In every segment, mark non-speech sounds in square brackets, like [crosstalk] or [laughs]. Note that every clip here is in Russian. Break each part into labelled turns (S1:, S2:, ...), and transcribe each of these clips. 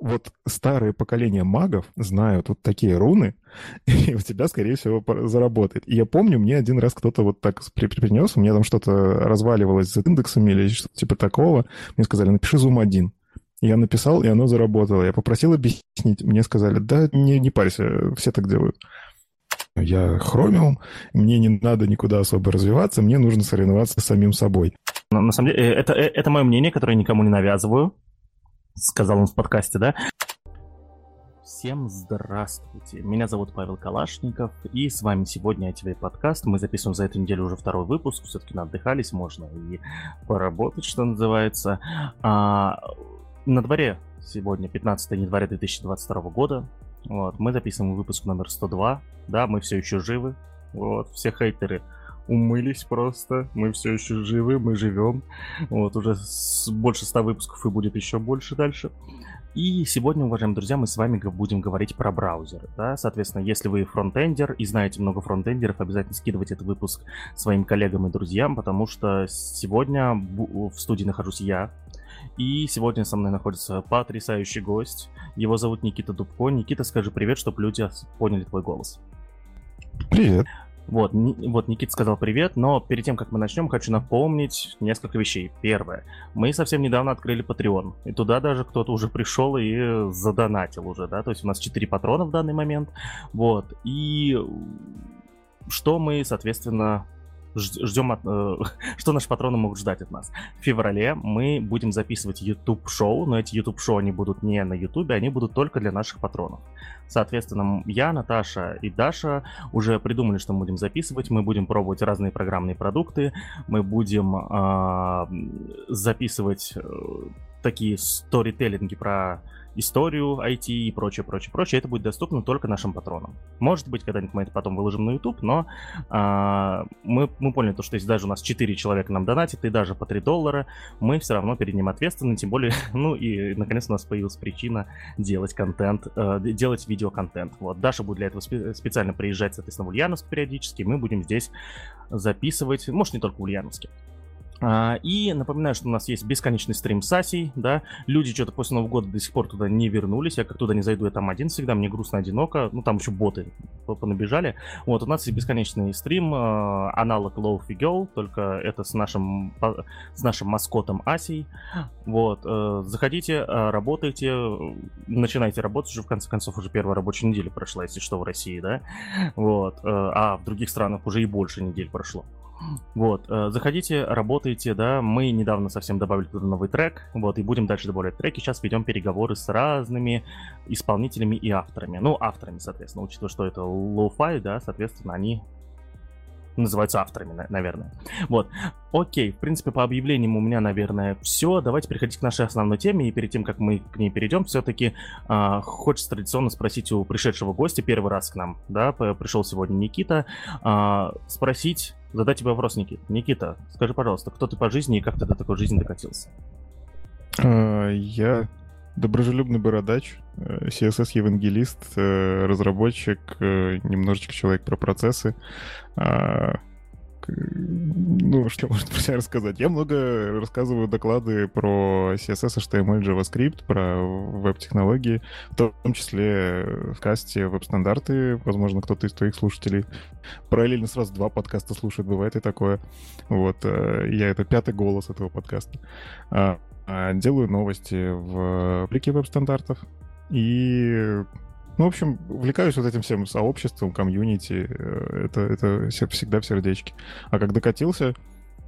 S1: вот старые поколения магов знают вот такие руны, [laughs] и у тебя, скорее всего, заработает. И я помню, мне один раз кто-то вот так принес, у меня там что-то разваливалось с индексами или что-то типа такого. Мне сказали, напиши зум 1. Я написал, и оно заработало. Я попросил объяснить. Мне сказали, да, не, не парься, все так делают. Я хромиум, мне не надо никуда особо развиваться, мне нужно соревноваться с самим собой.
S2: На, на самом деле, э, это, э, это мое мнение, которое я никому не навязываю, сказал он в подкасте, да? Всем здравствуйте. Меня зовут Павел Калашников, и с вами сегодня ITV подкаст. Мы записываем за эту неделю уже второй выпуск. Все-таки отдыхались, можно и поработать, что называется. А, на дворе сегодня 15 января 2022 года. Вот, мы записываем выпуск номер 102. Да, мы все еще живы. Вот, все хейтеры умылись просто. Мы все еще живы, мы живем. Вот, уже больше 100 выпусков и будет еще больше дальше. И сегодня, уважаемые друзья, мы с вами будем говорить про браузеры. Да? Соответственно, если вы фронтендер и знаете много фронтендеров, обязательно скидывайте этот выпуск своим коллегам и друзьям, потому что сегодня в студии нахожусь я, и сегодня со мной находится потрясающий гость. Его зовут Никита Дубко. Никита, скажи привет, чтобы люди поняли твой голос.
S1: Привет.
S2: Вот, вот Никита сказал привет, но перед тем, как мы начнем, хочу напомнить несколько вещей. Первое. Мы совсем недавно открыли Patreon, и туда даже кто-то уже пришел и задонатил уже, да, то есть у нас 4 патрона в данный момент, вот, и что мы, соответственно, ждем, от, э, [laughs] что наши патроны могут ждать от нас. В феврале мы будем записывать YouTube-шоу, но эти YouTube-шоу, они будут не на YouTube, они будут только для наших патронов. Соответственно, я, Наташа и Даша уже придумали, что мы будем записывать. Мы будем пробовать разные программные продукты, мы будем э, записывать э, такие сторителлинги про историю IT и прочее, прочее, прочее, это будет доступно только нашим патронам. Может быть, когда-нибудь мы это потом выложим на YouTube, но а, мы, мы поняли, то, что если даже у нас 4 человека нам донатит, и даже по 3 доллара, мы все равно перед ним ответственны, тем более, [laughs] ну и наконец у нас появилась причина делать контент, э, делать видеоконтент. Вот, Даша будет для этого спе- специально приезжать, соответственно, в Ульяновск периодически, мы будем здесь записывать, может, не только в Ульяновске. А, и напоминаю, что у нас есть бесконечный стрим с Асей, да, люди что-то после Нового года до сих пор туда не вернулись, я как туда не зайду, я там один всегда, мне грустно, одиноко, ну там еще боты понабежали. Вот, у нас есть бесконечный стрим, э, аналог Low Girl, только это с нашим, с нашим маскотом Асей, вот, э, заходите, э, работайте, начинайте работать, уже в конце концов уже первая рабочая неделя прошла, если что, в России, да, вот, а в других странах уже и больше недель прошло. Вот, э, заходите, работайте, да, мы недавно совсем добавили туда новый трек, вот, и будем дальше добавлять треки, сейчас ведем переговоры с разными исполнителями и авторами, ну, авторами, соответственно, учитывая, что это lo-fi, да, соответственно, они называются авторами, наверное. Вот. Окей, в принципе, по объявлениям у меня, наверное, все. Давайте переходить к нашей основной теме. И перед тем, как мы к ней перейдем, все-таки э, хочется традиционно спросить у пришедшего гостя, первый раз к нам, да, пришел сегодня Никита, э, спросить, задать тебе вопрос, Никита. Никита, скажи, пожалуйста, кто ты по жизни и как ты до такой жизни докатился?
S1: Uh, я доброжелюбный бородач, э, CSS-евангелист, э, разработчик, э, немножечко человек про процессы. Ну, что можно про себя рассказать? Я много рассказываю доклады про CSS, HTML, JavaScript, про веб-технологии, в том числе в касте веб-стандарты, возможно, кто-то из твоих слушателей параллельно сразу два подкаста слушает, бывает и такое. Вот, я это пятый голос этого подкаста. А, а, делаю новости в блике веб-стандартов и ну, в общем, увлекаюсь вот этим всем сообществом, комьюнити. Э, это, это всегда в сердечке. А как докатился,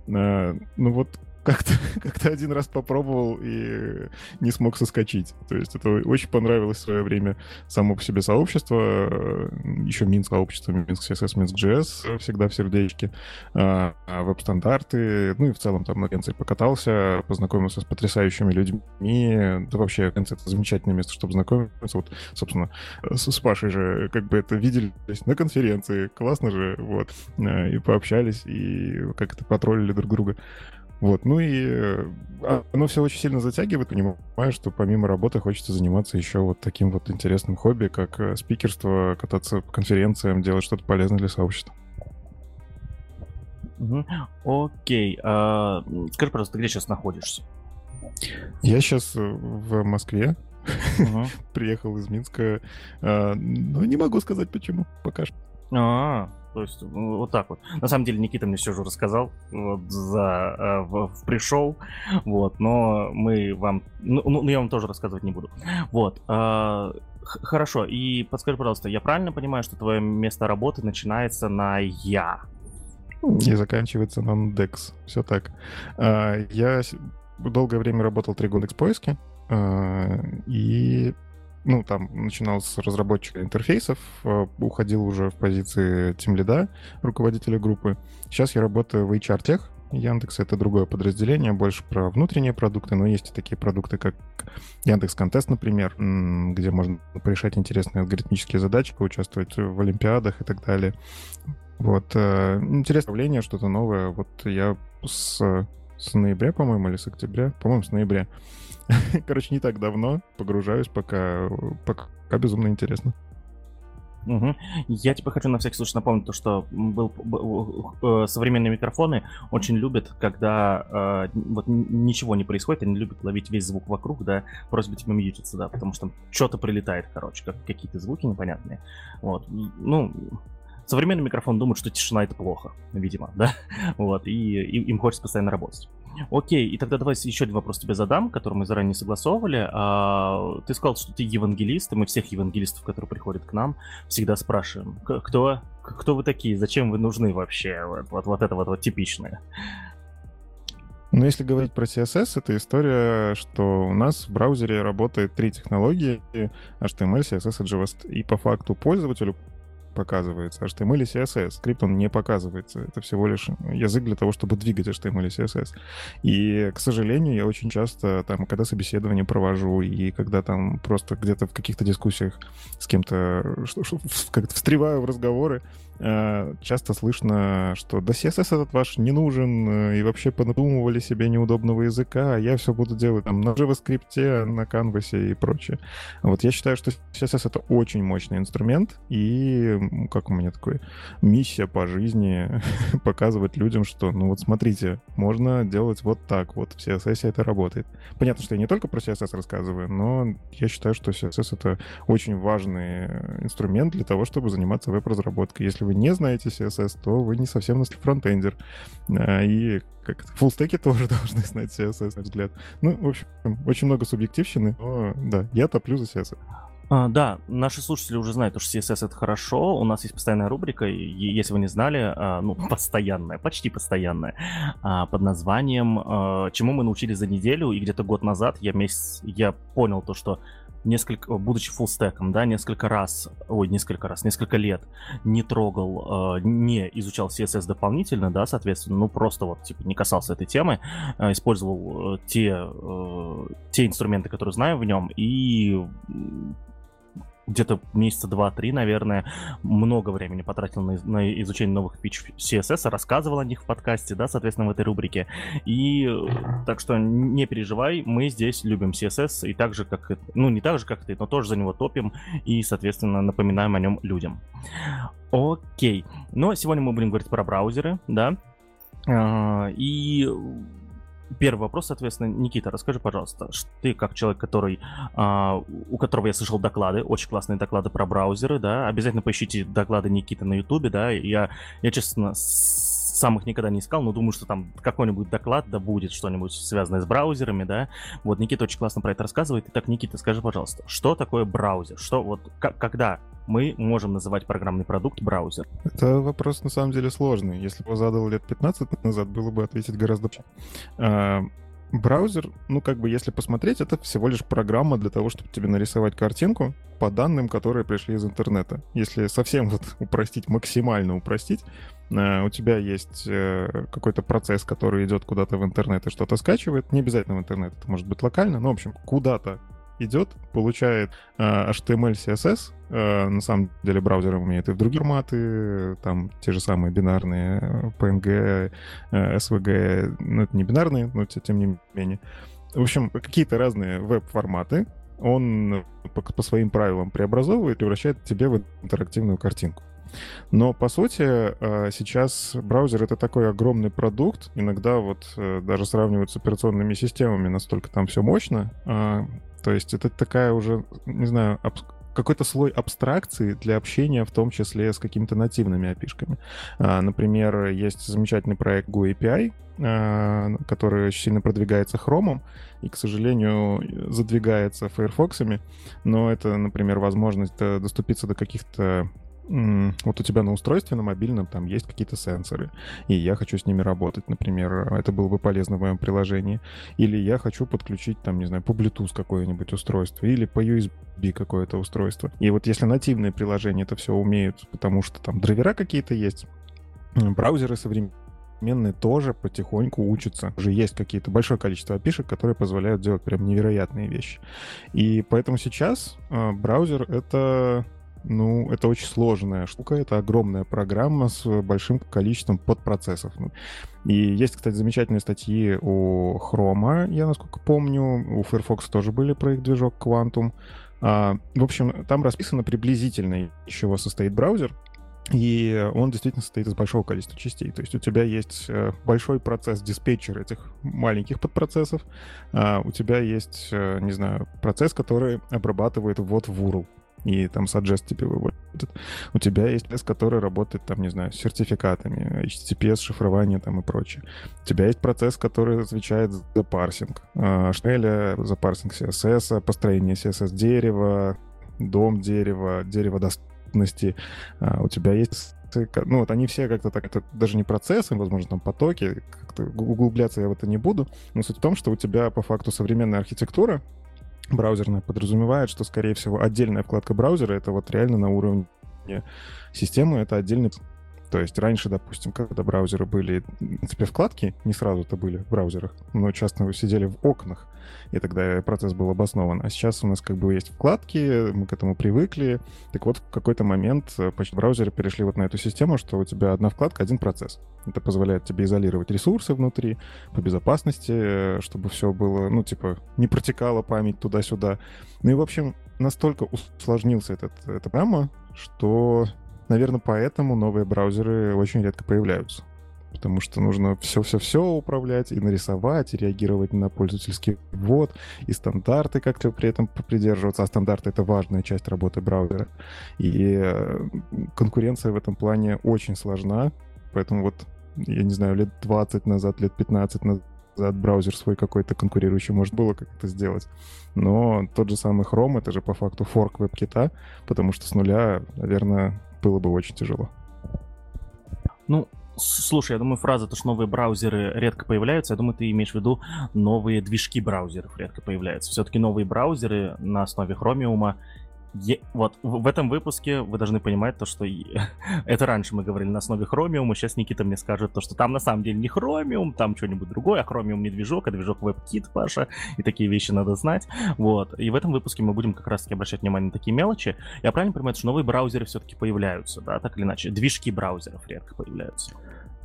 S1: э, ну вот как-то [laughs] как один раз попробовал и не смог соскочить. То есть это очень понравилось в свое время само по себе сообщество, еще Минск сообщество, Минск CSS, Минск JS всегда в сердечке, а, а веб-стандарты, ну и в целом там на конце покатался, познакомился с потрясающими людьми, да вообще конце это замечательное место, чтобы знакомиться. Вот, собственно, с, с Пашей же как бы это видели на конференции, классно же, вот, э, и пообщались, и как это потроллили друг друга. Вот, ну и э, а, оно все очень сильно затягивает, понимаю, что помимо работы хочется заниматься еще вот таким вот интересным хобби, как э, спикерство, кататься по конференциям, делать что-то полезное для сообщества.
S2: Окей. А, скажи, пожалуйста, ты где сейчас находишься?
S1: Я сейчас э, в Москве, Uh-huh. [laughs] Приехал из Минска, э, но не могу сказать почему пока что.
S2: А, то есть вот так вот. На самом деле Никита мне все же рассказал вот, за, э, в, в пришел, вот, но мы вам, ну, ну я вам тоже рассказывать не буду. Вот, э, хорошо, и подскажи, пожалуйста, я правильно понимаю, что твое место работы начинается на «я»?
S1: И заканчивается на «Dex», все так. Э, я долгое время работал три года в поиске, э, и ну, там начинал с разработчика интерфейсов, э, уходил уже в позиции тимлида, руководителя группы. Сейчас я работаю в HR Tech. Яндекс — это другое подразделение, больше про внутренние продукты, но есть и такие продукты, как Яндекс Контест, например, где можно порешать интересные алгоритмические задачи, поучаствовать в олимпиадах и так далее. Вот. Э, интересное явление, что-то новое. Вот я с, с ноября, по-моему, или с октября, по-моему, с ноября [laughs] Короче, не так давно погружаюсь, пока, пока безумно интересно.
S2: Угу. Я тебе хочу на всякий случай напомнить то, что был, был, э, современные микрофоны очень любят, когда э, вот ничего не происходит, они любят ловить весь звук вокруг, да, просьба тебе мьютиться, да, потому что что-то прилетает, короче, как какие-то звуки непонятные. Вот, ну, современный микрофон думает, что тишина это плохо, видимо, [laughs] да, вот, и, и им хочется постоянно работать. Окей, и тогда давай еще один вопрос тебе задам, который мы заранее согласовывали. А, ты сказал, что ты евангелист, и мы всех евангелистов, которые приходят к нам, всегда спрашиваем, кто, кто вы такие, зачем вы нужны вообще, вот, вот, вот это вот, вот типичное.
S1: Ну, если говорить про CSS, это история, что у нас в браузере работает три технологии HTML, CSS и JavaScript. И по факту пользователю показывается. HTML или CSS. Скрипт он не показывается. Это всего лишь язык для того, чтобы двигать HTML или CSS. И, к сожалению, я очень часто там, когда собеседование провожу, и когда там просто где-то в каких-то дискуссиях с кем-то как-то встреваю в разговоры, Э, часто слышно, что да CSS этот ваш не нужен, э, и вообще понадумывали себе неудобного языка, а я все буду делать там на JavaScript, на Canvas и прочее. Вот я считаю, что CSS это очень мощный инструмент, и как у меня такой миссия по жизни [laughs] показывать людям, что ну вот смотрите, можно делать вот так, вот в CSS это работает. Понятно, что я не только про CSS рассказываю, но я считаю, что CSS это очень важный инструмент для того, чтобы заниматься веб-разработкой. Если вы не знаете CSS, то вы не совсем на фронтендер. А, и как фуллстеки [laughs] тоже должны знать CSS, на взгляд. Ну, в общем, очень много субъективщины, но да, я топлю за CSS.
S2: А, да, наши слушатели уже знают, что CSS это хорошо. У нас есть постоянная рубрика, если вы не знали, а, ну, постоянная, почти постоянная, а, под названием «Чему мы научились за неделю». И где-то год назад я месяц, я понял то, что несколько, будучи фуллстеком, да, несколько раз, ой, несколько раз, несколько лет не трогал, э, не изучал CSS дополнительно, да, соответственно, ну просто вот, типа, не касался этой темы, э, использовал э, те, э, те инструменты, которые знаю в нем, и где-то месяца два-три, наверное, много времени потратил на, на изучение новых фич CSS, рассказывал о них в подкасте, да, соответственно, в этой рубрике. И так что не переживай, мы здесь любим CSS, и так же, как, ну, не так же, как ты, но тоже за него топим, и, соответственно, напоминаем о нем людям. Окей. Но сегодня мы будем говорить про браузеры, да, а, и Первый вопрос, соответственно, Никита, расскажи, пожалуйста, ты как человек, который, а, у которого я слышал доклады, очень классные доклады про браузеры, да, обязательно поищите доклады Никиты на Ютубе, да, я, я честно, сам их никогда не искал, но думаю, что там какой-нибудь доклад, да будет что-нибудь связанное с браузерами, да. Вот Никита очень классно про это рассказывает. Итак, Никита, скажи, пожалуйста, что такое браузер? Что вот, когда мы можем называть программный продукт браузер?
S1: Это вопрос на самом деле сложный. Если бы задал лет 15 назад, было бы ответить гораздо а, Браузер, ну как бы если посмотреть, это всего лишь программа для того, чтобы тебе нарисовать картинку по данным, которые пришли из интернета. Если совсем [laughs] вот упростить, максимально упростить, э, у тебя есть э, какой-то процесс, который идет куда-то в интернет и что-то скачивает. Не обязательно в интернет, это может быть локально, но, в общем, куда-то идет, получает э, HTML, CSS. Э, на самом деле браузер умеет и в другие форматы, там те же самые бинарные, PNG, э, SVG, ну это не бинарные, но тем не менее. В общем, какие-то разные веб-форматы он по, по своим правилам преобразовывает и превращает тебе в интерактивную картинку. Но, по сути, э, сейчас браузер — это такой огромный продукт. Иногда вот э, даже сравнивают с операционными системами, настолько там все мощно. А, то есть это такая уже, не знаю, какой-то слой абстракции для общения, в том числе с какими-то нативными API-шками. А, например, есть замечательный проект GoAPI, а, который очень сильно продвигается Chrome и, к сожалению, задвигается Firefox, но это, например, возможность э, доступиться до каких-то вот у тебя на устройстве, на мобильном, там есть какие-то сенсоры, и я хочу с ними работать, например, это было бы полезно в моем приложении. Или я хочу подключить, там, не знаю, по Bluetooth какое-нибудь устройство, или по USB какое-то устройство. И вот если нативные приложения это все умеют, потому что там драйвера какие-то есть, браузеры современные тоже потихоньку учатся. Уже есть какие-то большое количество опишек, которые позволяют делать прям невероятные вещи. И поэтому сейчас э, браузер — это ну, это очень сложная штука, это огромная программа с большим количеством подпроцессов. И есть, кстати, замечательные статьи у Chrome, я насколько помню, у Firefox тоже были про их движок Quantum. А, в общем, там расписано приблизительно, из чего состоит браузер, и он действительно состоит из большого количества частей. То есть у тебя есть э, большой процесс диспетчер этих маленьких подпроцессов, а у тебя есть, э, не знаю, процесс, который обрабатывает ввод в URL и там suggest тебе выводит. У тебя есть тест, который работает, там, не знаю, с сертификатами, HTTPS, шифрование там и прочее. У тебя есть процесс, который отвечает за парсинг. HTML, за парсинг CSS, построение CSS-дерева, дом дерева, дерево доступности. А, у тебя есть ну вот они все как-то так, это даже не процессы, возможно, там потоки, как-то углубляться я в это не буду, но суть в том, что у тебя по факту современная архитектура, браузерная подразумевает, что, скорее всего, отдельная вкладка браузера — это вот реально на уровне системы, это отдельный то есть раньше, допустим, когда браузеры были, в принципе, вкладки, не сразу это были в браузерах, но часто вы сидели в окнах, и тогда процесс был обоснован. А сейчас у нас как бы есть вкладки, мы к этому привыкли. Так вот, в какой-то момент э, почти браузеры перешли вот на эту систему, что у тебя одна вкладка, один процесс. Это позволяет тебе изолировать ресурсы внутри по безопасности, э, чтобы все было, ну, типа, не протекала память туда-сюда. Ну и, в общем, настолько усложнился этот, эта программа, что Наверное, поэтому новые браузеры очень редко появляются. Потому что нужно все-все-все управлять и нарисовать, и реагировать на пользовательский ввод, и стандарты как-то при этом придерживаться. А стандарты — это важная часть работы браузера. И э, конкуренция в этом плане очень сложна. Поэтому вот, я не знаю, лет 20 назад, лет 15 назад браузер свой какой-то конкурирующий может было как это сделать. Но тот же самый Chrome — это же по факту форк веб-кита, потому что с нуля, наверное, было бы очень тяжело.
S2: Ну, Слушай, я думаю, фраза, то, что новые браузеры редко появляются, я думаю, ты имеешь в виду новые движки браузеров редко появляются. Все-таки новые браузеры на основе Chromium Е... Вот в этом выпуске вы должны понимать то, что [laughs] это раньше мы говорили на основе Chromium, и сейчас Никита мне скажет то, что там на самом деле не Chromium, там что-нибудь другое, а Chromium не движок, а движок WebKit, Паша, и такие вещи надо знать. Вот. И в этом выпуске мы будем как раз-таки обращать внимание на такие мелочи. Я правильно понимаю, что новые браузеры все-таки появляются, да, так или иначе? Движки браузеров редко появляются.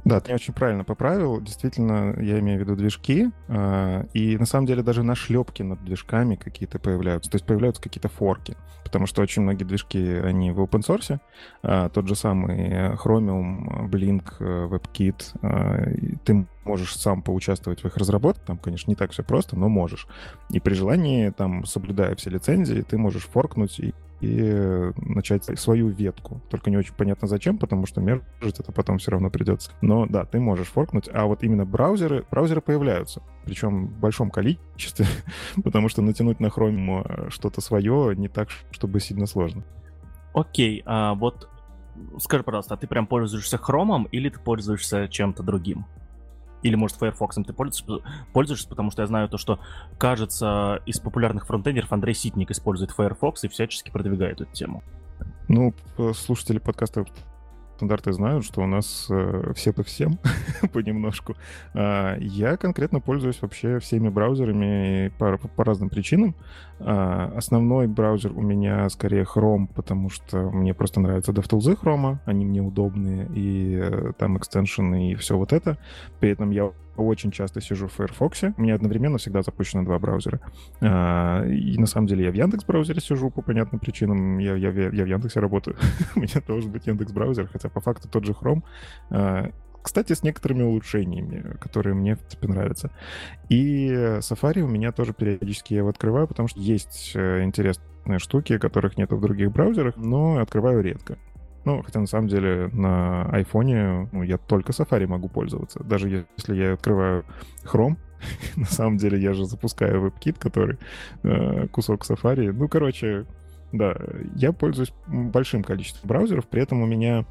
S1: Да, ты очень правильно поправил. Действительно, я имею в виду движки. А, и на самом деле даже нашлепки над движками какие-то появляются. То есть появляются какие-то форки. Потому что очень многие движки, они в open source. А, тот же самый Chromium, Blink, WebKit. А, ты можешь сам поучаствовать в их разработке. Там, конечно, не так все просто, но можешь. И при желании, там, соблюдая все лицензии, ты можешь форкнуть и и начать свою ветку. Только не очень понятно зачем, потому что мержить это потом все равно придется. Но да, ты можешь форкнуть, а вот именно браузеры, браузеры появляются, причем в большом количестве, [laughs] потому что натянуть на Chrome что-то свое не так, чтобы сильно сложно.
S2: Окей, а вот скажи, пожалуйста, а ты прям пользуешься Chrome или ты пользуешься чем-то другим? Или, может, Firefox ты пользуешься, пользуешься, потому что я знаю то, что, кажется, из популярных фронтендеров Андрей Ситник использует Firefox и всячески продвигает эту тему.
S1: Ну, слушатели подкаста стандарты знают, что у нас э, все по всем [laughs] понемножку. А, я конкретно пользуюсь вообще всеми браузерами по, по разным причинам. А, основной браузер у меня скорее Chrome, потому что мне просто нравятся DevTools Chrome, они мне удобные, и э, там экстеншены, и все вот это. При этом я очень часто сижу в Firefox. У меня одновременно всегда запущено два браузера. А, и на самом деле я в Яндекс браузере сижу по понятным причинам. Я, я, я в Яндексе работаю. [laughs] У меня должен быть Яндекс браузер, хотя по факту тот же Chrome. А, кстати, с некоторыми улучшениями, которые мне, в принципе, нравятся. И Safari у меня тоже периодически я его открываю, потому что есть э, интересные штуки, которых нет в других браузерах, но открываю редко. Ну, хотя на самом деле на айфоне ну, я только Safari могу пользоваться. Даже если я открываю Chrome, [laughs] на самом деле я же запускаю WebKit, который э, кусок Safari. Ну, короче, да, я пользуюсь большим количеством браузеров, при этом у меня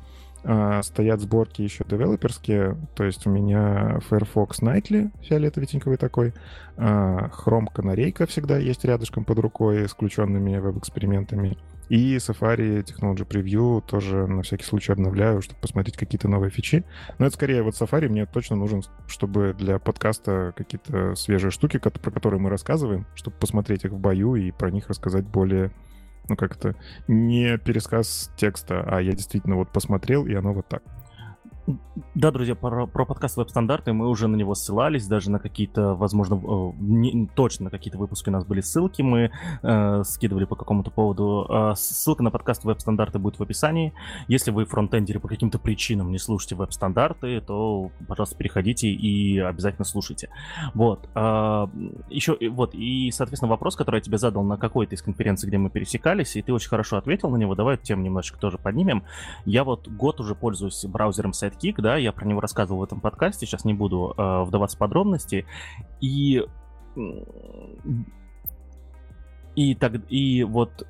S1: э, стоят сборки еще девелоперские, то есть у меня Firefox Nightly, фиолетово-тиньковый такой, э, Chrome Канарейка всегда есть рядышком под рукой с включенными веб-экспериментами, и Safari Technology Preview тоже на всякий случай обновляю, чтобы посмотреть какие-то новые фичи. Но это скорее вот Safari мне точно нужен, чтобы для подкаста какие-то свежие штуки, про которые мы рассказываем, чтобы посмотреть их в бою и про них рассказать более ну как это, не пересказ текста, а я действительно вот посмотрел, и оно вот так.
S2: Да, друзья, про, про подкаст веб-стандарты мы уже на него ссылались, даже на какие-то, возможно, э, не, точно на какие-то выпуски у нас были ссылки, мы э, скидывали по какому-то поводу. Э, ссылка на подкаст веб-стандарты будет в описании. Если вы фронтендеры по каким-то причинам не слушаете веб-стандарты, то, пожалуйста, переходите и обязательно слушайте. Вот. Э, еще, вот, и, соответственно, вопрос, который я тебе задал на какой-то из конференций, где мы пересекались, и ты очень хорошо ответил на него, давай тему немножечко тоже поднимем. Я вот год уже пользуюсь браузером сайт Sidekick, да, я про него рассказывал в этом подкасте, сейчас не буду э, вдаваться в подробности. И и так и вот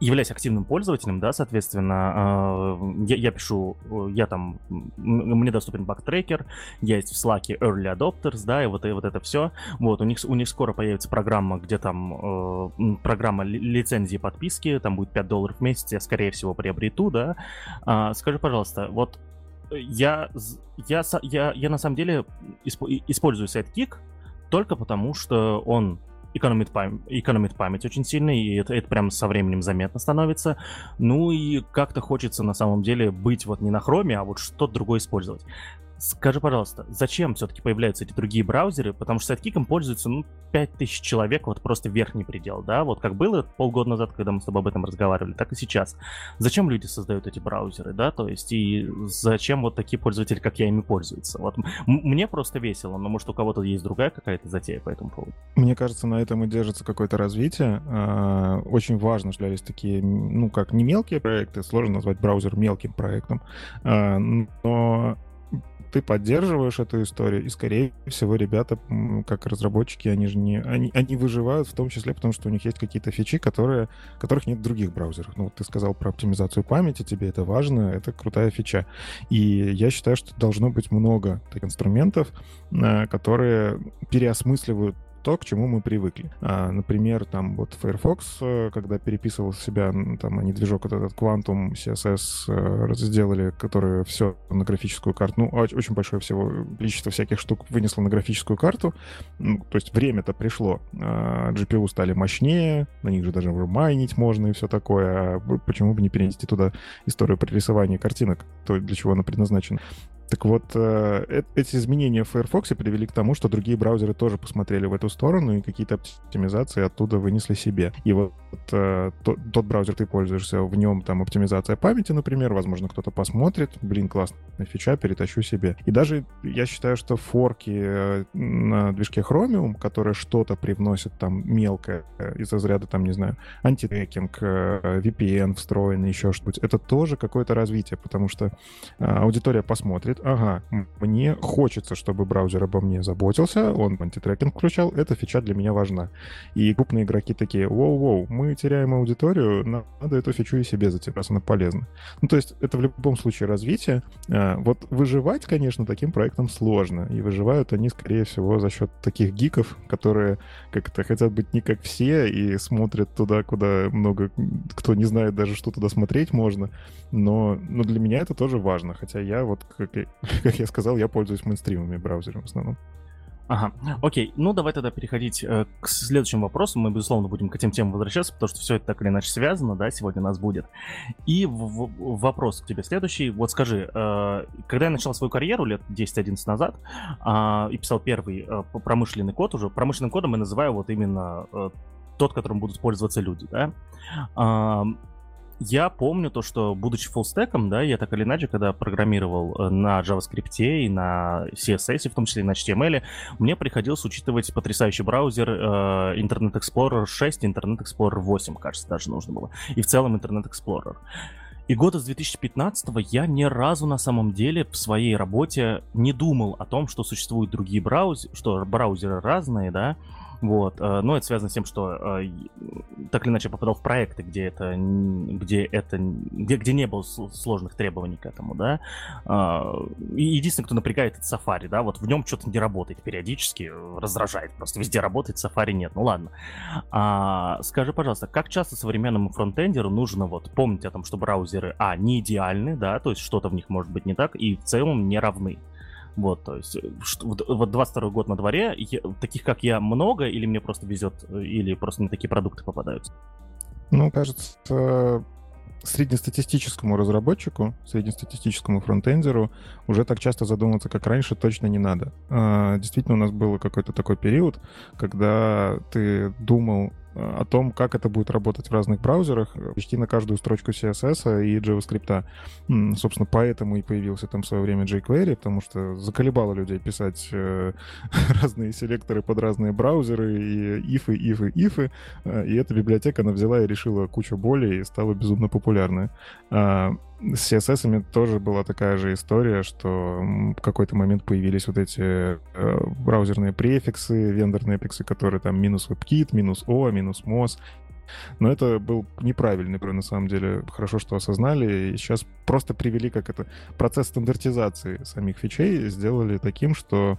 S2: являясь активным пользователем, да, соответственно, э, я, я пишу, я там, мне доступен бактрекер, есть в Slack Early Adopters, да, и вот, и вот это все. Вот, у них, у них скоро появится программа, где там э, программа лицензии подписки, там будет 5 долларов в месяц, я, скорее всего, приобрету, да. А, скажи, пожалуйста, вот я, я, я, я на самом деле использую Sidekick только потому, что он экономит, пам- экономит память очень сильно, и это, это прям со временем заметно становится. Ну и как-то хочется на самом деле быть вот не на хроме, а вот что-то другое использовать. Скажи, пожалуйста, зачем все-таки появляются эти другие браузеры? Потому что сайткиком пользуются, ну, 5000 человек, вот просто верхний предел, да? Вот как было полгода назад, когда мы с тобой об этом разговаривали, так и сейчас. Зачем люди создают эти браузеры, да? То есть, и зачем вот такие пользователи, как я, ими пользуются? Вот мне просто весело, но может у кого-то есть другая какая-то затея по этому поводу?
S1: Мне кажется, на этом и держится какое-то развитие. А, очень важно, что есть такие, ну, как не мелкие проекты, сложно назвать браузер мелким проектом, а, но ты поддерживаешь эту историю, и, скорее всего, ребята, как разработчики, они же не... Они, они выживают в том числе, потому что у них есть какие-то фичи, которые, которых нет в других браузерах. Ну, вот ты сказал про оптимизацию памяти, тебе это важно, это крутая фича. И я считаю, что должно быть много таких инструментов, э, которые переосмысливают то, к чему мы привыкли. А, например, там вот Firefox, э, когда переписывал себя, там они движок этот Quantum CSS э, сделали, который все на графическую карту, ну, очень большое всего количество всяких штук вынесло на графическую карту, ну, то есть время-то пришло, а, GPU стали мощнее, на них же даже майнить можно и все такое, а почему бы не перенести туда историю при рисовании картинок, то для чего она предназначена. Так вот, э, эти изменения в Firefox привели к тому, что другие браузеры тоже посмотрели в эту сторону и какие-то оптимизации оттуда вынесли себе. И вот э, тот, тот браузер ты пользуешься, в нем там оптимизация памяти, например, возможно, кто-то посмотрит, блин, классная фича, перетащу себе. И даже я считаю, что форки э, на движке Chromium, которые что-то привносят там мелкое из разряда, там, не знаю, антитрекинг, VPN встроенный, еще что-нибудь, это тоже какое-то развитие, потому что аудитория посмотрит, ага, мне хочется, чтобы браузер обо мне заботился, он антитрекинг включал, эта фича для меня важна. И крупные игроки такие, воу-воу, мы теряем аудиторию, надо эту фичу и себе затем, раз она полезна. Ну, то есть это в любом случае развитие. А, вот выживать, конечно, таким проектом сложно, и выживают они, скорее всего, за счет таких гиков, которые как-то хотят быть не как все и смотрят туда, куда много кто не знает даже, что туда смотреть можно, но, но для меня это тоже важно, хотя я вот, как [laughs] как я сказал, я пользуюсь мейнстримовыми браузерами в основном.
S2: Ага, окей. Ну, давай тогда переходить э, к следующему вопросу. Мы, безусловно, будем к этим темам возвращаться, потому что все это так или иначе связано, да, сегодня нас будет. И в- в- вопрос к тебе следующий. Вот скажи, э, когда я начал свою карьеру лет 10-11 назад э, и писал первый э, промышленный код уже, промышленным кодом я называю вот именно э, тот, которым будут пользоваться люди, да, э, я помню то, что, будучи фуллстеком, да, я так или иначе, когда программировал э, на JavaScript и на CSS, в том числе и на HTML, мне приходилось учитывать потрясающий браузер э, Internet Explorer 6, Internet Explorer 8, кажется, даже нужно было, и в целом Internet Explorer. И года с 2015 я ни разу на самом деле в своей работе не думал о том, что существуют другие браузеры, что браузеры разные, да, вот, э, но это связано с тем, что э, так или иначе попадал в проекты, где это, где это, где, где не было сложных требований к этому, да. А, и единственное, кто напрягает, это Safari, да, вот в нем что-то не работает периодически, раздражает, просто везде работает, Safari нет, ну ладно. А, скажи, пожалуйста, как часто современному фронтендеру нужно вот помнить о том, что браузеры, а, не идеальны, да, то есть что-то в них может быть не так, и в целом не равны. Вот, то есть, э, что, вот 22 год на дворе, я, таких как я много, или мне просто везет, э, или просто не такие продукты попадаются?
S1: Ну, кажется, среднестатистическому разработчику, среднестатистическому фронтендеру уже так часто задумываться, как раньше, точно не надо. А, действительно, у нас был какой-то такой период, когда ты думал о том, как это будет работать в разных браузерах, почти на каждую строчку CSS и JavaScript. Собственно, поэтому и появился там в свое время jQuery, потому что заколебало людей писать э, [laughs] разные селекторы под разные браузеры, и ифы, ифы, ифы. Э, и эта библиотека, она взяла и решила кучу боли и стала безумно популярной. С CSS тоже была такая же история, что в какой-то момент появились вот эти э, браузерные префиксы, вендорные префиксы, которые там минус WebKit, минус O, минус MOS. Но это был неправильный, на самом деле. Хорошо, что осознали. И сейчас просто привели как это процесс стандартизации самих фичей, сделали таким, что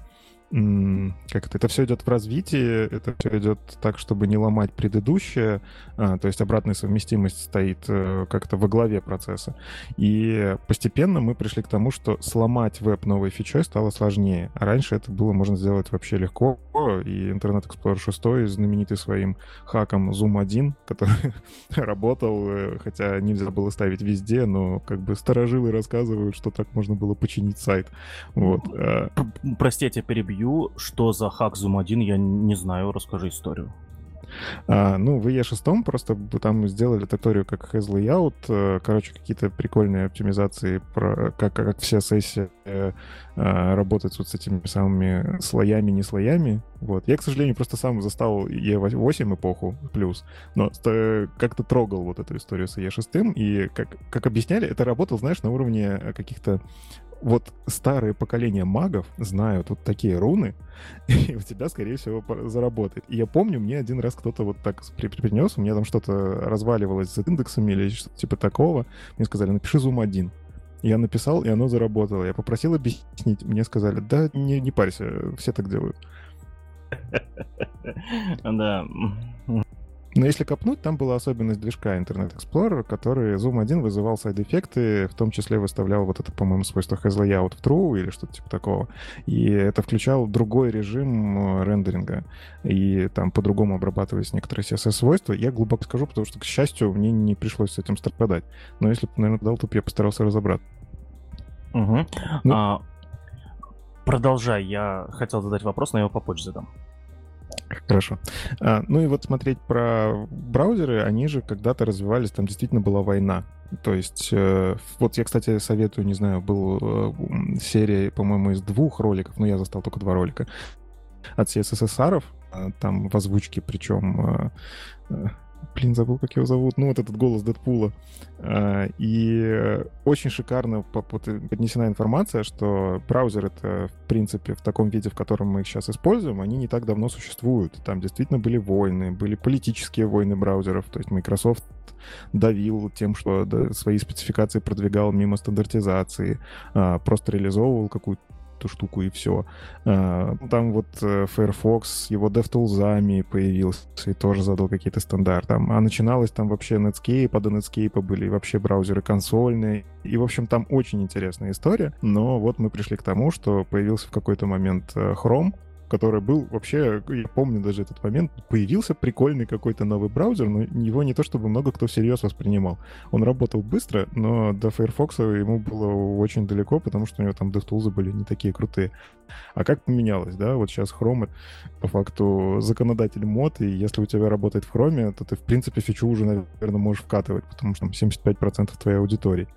S1: как это, это все идет в развитии, это все идет так, чтобы не ломать предыдущее, а, то есть обратная совместимость стоит э, как-то во главе процесса. И постепенно мы пришли к тому, что сломать веб новой фичой стало сложнее. А раньше это было можно сделать вообще легко, и Internet Explorer 6, знаменитый своим хаком Zoom 1, [laughs] который [laughs] работал, э, хотя нельзя было ставить везде, но как бы сторожилы рассказывают, что так можно было починить сайт. Вот.
S2: А. Простите, перебью интервью. Что за хак Zoom 1, я не знаю. Расскажи историю.
S1: А, ну, в E6 просто там сделали туторию как has layout, э, короче, какие-то прикольные оптимизации, про, как, как вся сессия э, работает вот с этими самыми слоями, не слоями. Вот. Я, к сожалению, просто сам застал E8 эпоху плюс, но как-то трогал вот эту историю с E6, и как, как объясняли, это работало, знаешь, на уровне каких-то вот старые поколения магов знают вот такие руны, [laughs] и у тебя, скорее всего, заработает. И я помню, мне один раз кто-то вот так принес, у меня там что-то разваливалось с индексами или что-то типа такого. Мне сказали, напиши Zoom 1. Я написал, и оно заработало. Я попросил объяснить. Мне сказали, да, не, не парься, все так делают. [laughs]
S2: Да.
S1: Но если копнуть, там была особенность движка Internet Explorer, который Zoom 1 вызывал сайд-эффекты, в том числе выставлял вот это, по-моему, свойство has layout в true или что-то типа такого. И это включал другой режим э, рендеринга. И там по-другому обрабатывались некоторые CSS-свойства. Я глубоко скажу, потому что, к счастью, мне не пришлось с этим страдать. Но если бы, наверное, дал, то я постарался разобраться.
S2: Угу. Ну... А, продолжай. Я хотел задать вопрос, но я его попозже задам.
S1: Хорошо. А, ну и вот смотреть про браузеры, они же когда-то развивались, там действительно была война. То есть, э, вот я, кстати, советую, не знаю, был э, серия, по-моему, из двух роликов, но я застал только два ролика, от CSSR, а, там в озвучке, причем э, Блин, забыл, как его зовут. Ну, вот этот голос Дэдпула. А, и очень шикарно поднесена информация, что браузер это, в принципе, в таком виде, в котором мы их сейчас используем, они не так давно существуют. Там действительно были войны, были политические войны браузеров. То есть Microsoft давил тем, что свои спецификации продвигал мимо стандартизации, а, просто реализовывал какую-то эту штуку и все. А, там вот э, Firefox его DevTools появился и тоже задал какие-то стандарты. А начиналось там вообще Netscape, а до Netscape были вообще браузеры консольные. И, в общем, там очень интересная история. Но вот мы пришли к тому, что появился в какой-то момент э, Chrome, который был вообще, я помню даже этот момент, появился прикольный какой-то новый браузер, но его не то чтобы много кто всерьез воспринимал. Он работал быстро, но до Firefox ему было очень далеко, потому что у него там DevTools были не такие крутые. А как поменялось, да? Вот сейчас Chrome по факту законодатель мод, и если у тебя работает в Chrome, то ты, в принципе, фичу уже, наверное, можешь вкатывать, потому что там 75% твоей аудитории.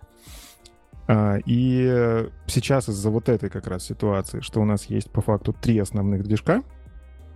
S1: А, и сейчас из-за вот этой как раз ситуации, что у нас есть по факту три основных движка,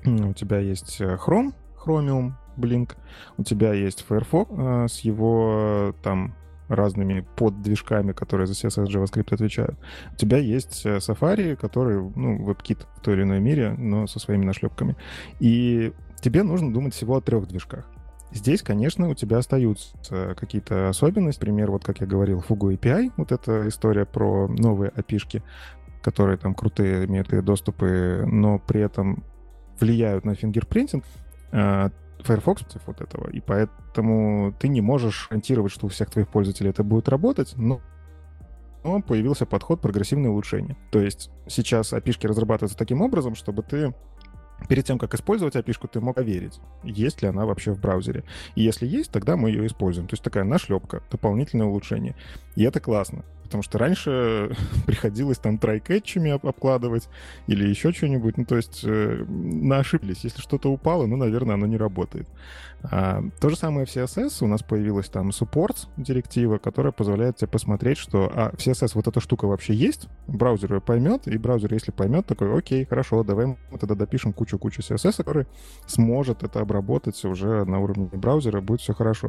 S1: у тебя есть э, Chrome, Chromium, Blink, у тебя есть Firefox э, с его там разными поддвижками, которые за CSS JavaScript отвечают. У тебя есть э, Safari, который, ну, WebKit в той или иной мере, но со своими нашлепками. И тебе нужно думать всего о трех движках. Здесь, конечно, у тебя остаются какие-то особенности. Например, вот как я говорил, Fugu API, вот эта история про новые API, которые там крутые, имеют доступы, но при этом влияют на фингерпринтинг. А, Firefox против вот этого, и поэтому ты не можешь гарантировать, что у всех твоих пользователей это будет работать, но но появился подход прогрессивное улучшение. То есть сейчас API разрабатываются таким образом, чтобы ты перед тем, как использовать API, ты мог проверить, есть ли она вообще в браузере. И если есть, тогда мы ее используем. То есть такая нашлепка, дополнительное улучшение. И это классно. Потому что раньше [laughs] приходилось там трайкетчами обкладывать или еще что-нибудь. Ну, то есть э, на ошиблись. Если что-то упало, ну, наверное, оно не работает. А, то же самое в CSS. У нас появилась там supports директива, которая позволяет тебе посмотреть, что а, в CSS вот эта штука вообще есть, браузер ее поймет, и браузер, если поймет, такой, окей, хорошо, давай мы тогда допишем кучу-кучу CSS, который сможет это обработать уже на уровне браузера, будет все хорошо.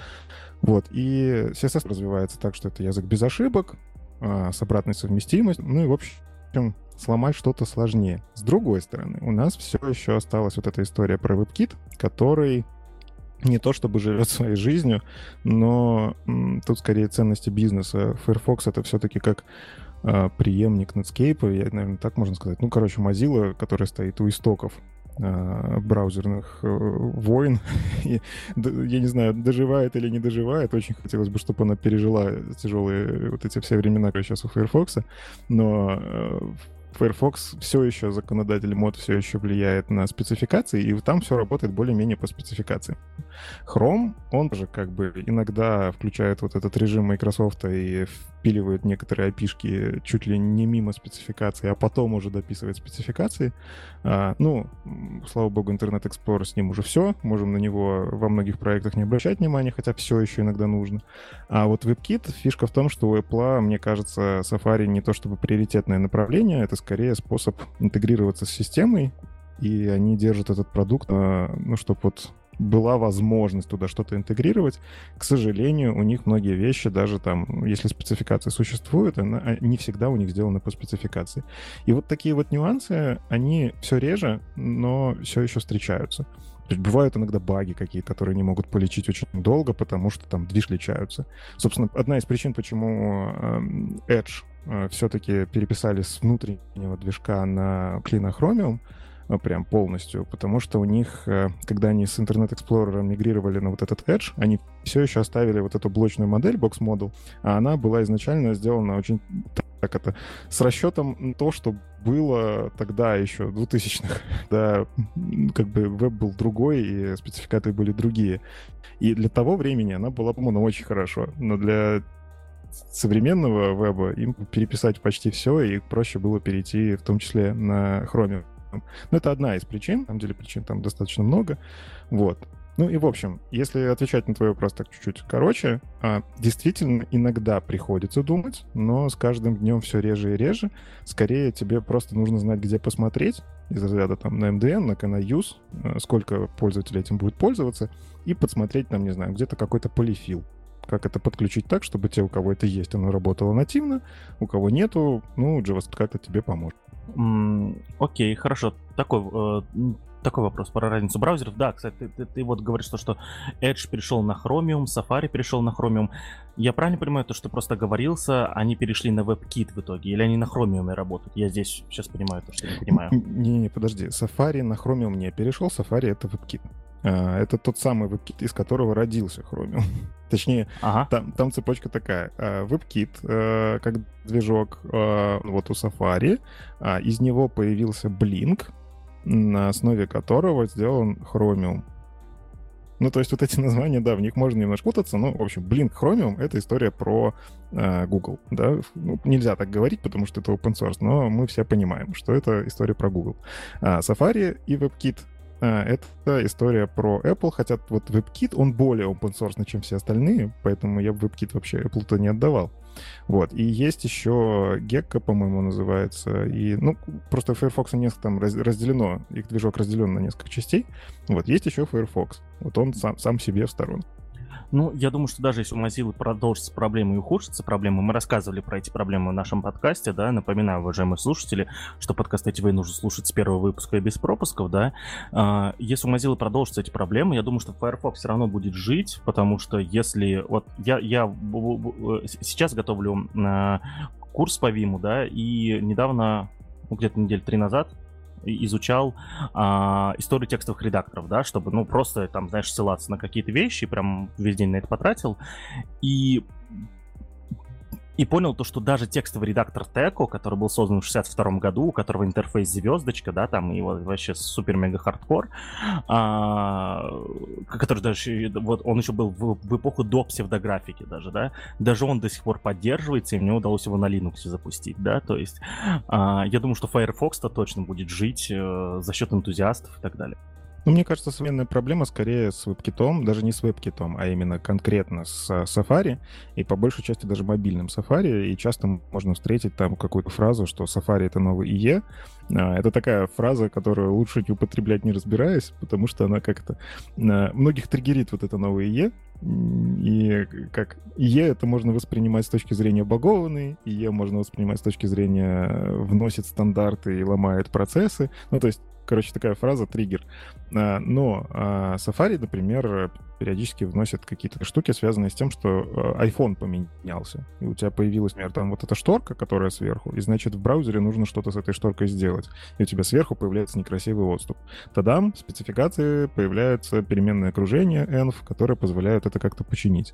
S1: Вот, и CSS развивается так, что это язык без ошибок, а, с обратной совместимостью. Ну и, в общем, сломать что-то сложнее. С другой стороны, у нас все еще осталась вот эта история про WebKit, который не то чтобы живет своей жизнью, но тут скорее ценности бизнеса. Firefox это все-таки как э, преемник Netscape, я, наверное, так можно сказать. Ну, короче, Mozilla, которая стоит у истоков браузерных э, войн. [laughs] И, я не знаю, доживает или не доживает. Очень хотелось бы, чтобы она пережила тяжелые вот эти все времена, как сейчас у Firefox. Но э, Firefox все еще, законодатель мод все еще влияет на спецификации, и там все работает более-менее по спецификации. Chrome, он же как бы иногда включает вот этот режим Microsoft и впиливает некоторые опишки чуть ли не мимо спецификации, а потом уже дописывает спецификации. А, ну, слава богу, Internet Explorer с ним уже все, можем на него во многих проектах не обращать внимания, хотя все еще иногда нужно. А вот WebKit, фишка в том, что у Apple, мне кажется, Safari не то чтобы приоритетное направление, это скорее способ интегрироваться с системой, и они держат этот продукт, а, ну, чтобы вот была возможность туда что-то интегрировать. К сожалению, у них многие вещи, даже там, если спецификация существует, она, а, не всегда у них сделаны по спецификации. И вот такие вот нюансы, они все реже, но все еще встречаются. То есть бывают иногда баги какие, которые не могут полечить очень долго, потому что там движ лечаются. Собственно, одна из причин, почему эм, Edge э, все-таки переписали с внутреннего движка на Clean Chromium, прям полностью, потому что у них, э, когда они с Internet Explorer мигрировали на вот этот Edge, они все еще оставили вот эту блочную модель, Box Model, а она была изначально сделана очень так это, с расчетом на то, что было тогда еще, 2000-х, [laughs] да, как бы веб был другой, и спецификаты были другие. И для того времени она была, по-моему, очень хорошо. Но для современного веба им переписать почти все, и проще было перейти в том числе на Chromium. Но ну, это одна из причин, на самом деле причин там достаточно много. Вот. Ну и в общем, если отвечать на твой вопрос так чуть-чуть короче, а, действительно иногда приходится думать, но с каждым днем все реже и реже. Скорее тебе просто нужно знать, где посмотреть из разряда там на MDN, на CanaUse, а, сколько пользователей этим будет пользоваться, и подсмотреть там, не знаю, где-то какой-то полифил, как это подключить так, чтобы те, у кого это есть, оно работало нативно, у кого нету, ну, JavaScript как-то тебе поможет.
S2: Окей, хорошо. Такой, э, такой вопрос про разницу браузеров. Да, кстати, ты, ты, ты вот говоришь, то, что Edge перешел на Chromium, Safari перешел на Chromium. Я правильно понимаю, то, что просто говорился, они перешли на WebKit в итоге, или они на Chromium работают? Я здесь сейчас понимаю то, что не понимаю.
S1: Не-не, подожди. Safari на Chromium не перешел, Safari это WebKit. А, это тот самый WebKit, из которого родился Chromium. [laughs] Точнее, ага. там, там цепочка такая. А, WebKit, э, как движок э, вот у Safari, а, из него появился Blink, на основе которого сделан Chromium. Ну, то есть вот эти [laughs] названия, да, в них можно немножко путаться, но, в общем, Blink Chromium — это история про э, Google, да. Ну, нельзя так говорить, потому что это open source, но мы все понимаем, что это история про Google. А Safari и WebKit это история про Apple, хотя вот WebKit, он более open source, чем все остальные, поэтому я бы WebKit вообще Apple-то не отдавал. Вот. И есть еще Gecko, по-моему, называется. И, ну, просто Firefox несколько там разделено, их движок разделен на несколько частей. Вот. Есть еще Firefox. Вот он сам, сам себе в сторону.
S2: Ну, я думаю, что даже если у Mozilla продолжится проблема и ухудшится проблема, мы рассказывали про эти проблемы в нашем подкасте, да, напоминаю, уважаемые слушатели, что подкаст «Эти нужно слушать с первого выпуска и без пропусков, да. А, если у Mozilla продолжатся эти проблемы, я думаю, что Firefox все равно будет жить, потому что если... Вот я, я сейчас готовлю а, курс по Виму, да, и недавно, ну, где-то неделю три назад, изучал а, историю текстовых редакторов, да, чтобы, ну, просто там, знаешь, ссылаться на какие-то вещи, прям весь день на это потратил. И и понял то, что даже текстовый редактор Теко, который был создан в 62 году, у которого интерфейс звездочка, да, там и вот вообще супер-мега хардкор, а, который даже, вот он еще был в, в эпоху до псевдографики даже, да, даже он до сих пор поддерживается, и мне удалось его на Linux запустить, да, то есть а, я думаю, что Firefox-то точно будет жить э, за счет энтузиастов и так далее.
S1: Ну, мне кажется, современная проблема скорее с WebKit, даже не с WebKit, а именно конкретно с Safari, и по большей части даже мобильным Safari, и часто можно встретить там какую-то фразу, что Safari — это новый IE. А, это такая фраза, которую лучше не употреблять не разбираясь, потому что она как-то... А, многих триггерит вот это новое IE, и как IE это можно воспринимать с точки зрения багованный, IE можно воспринимать с точки зрения вносит стандарты и ломает процессы. Ну, то есть короче, такая фраза триггер. А, но Safari, например, периодически вносит какие-то штуки, связанные с тем, что а, iPhone поменялся. И у тебя появилась, например, там вот эта шторка, которая сверху, и значит в браузере нужно что-то с этой шторкой сделать. И у тебя сверху появляется некрасивый отступ. Тогда в спецификации появляется переменное окружение env, которое позволяет это как-то починить.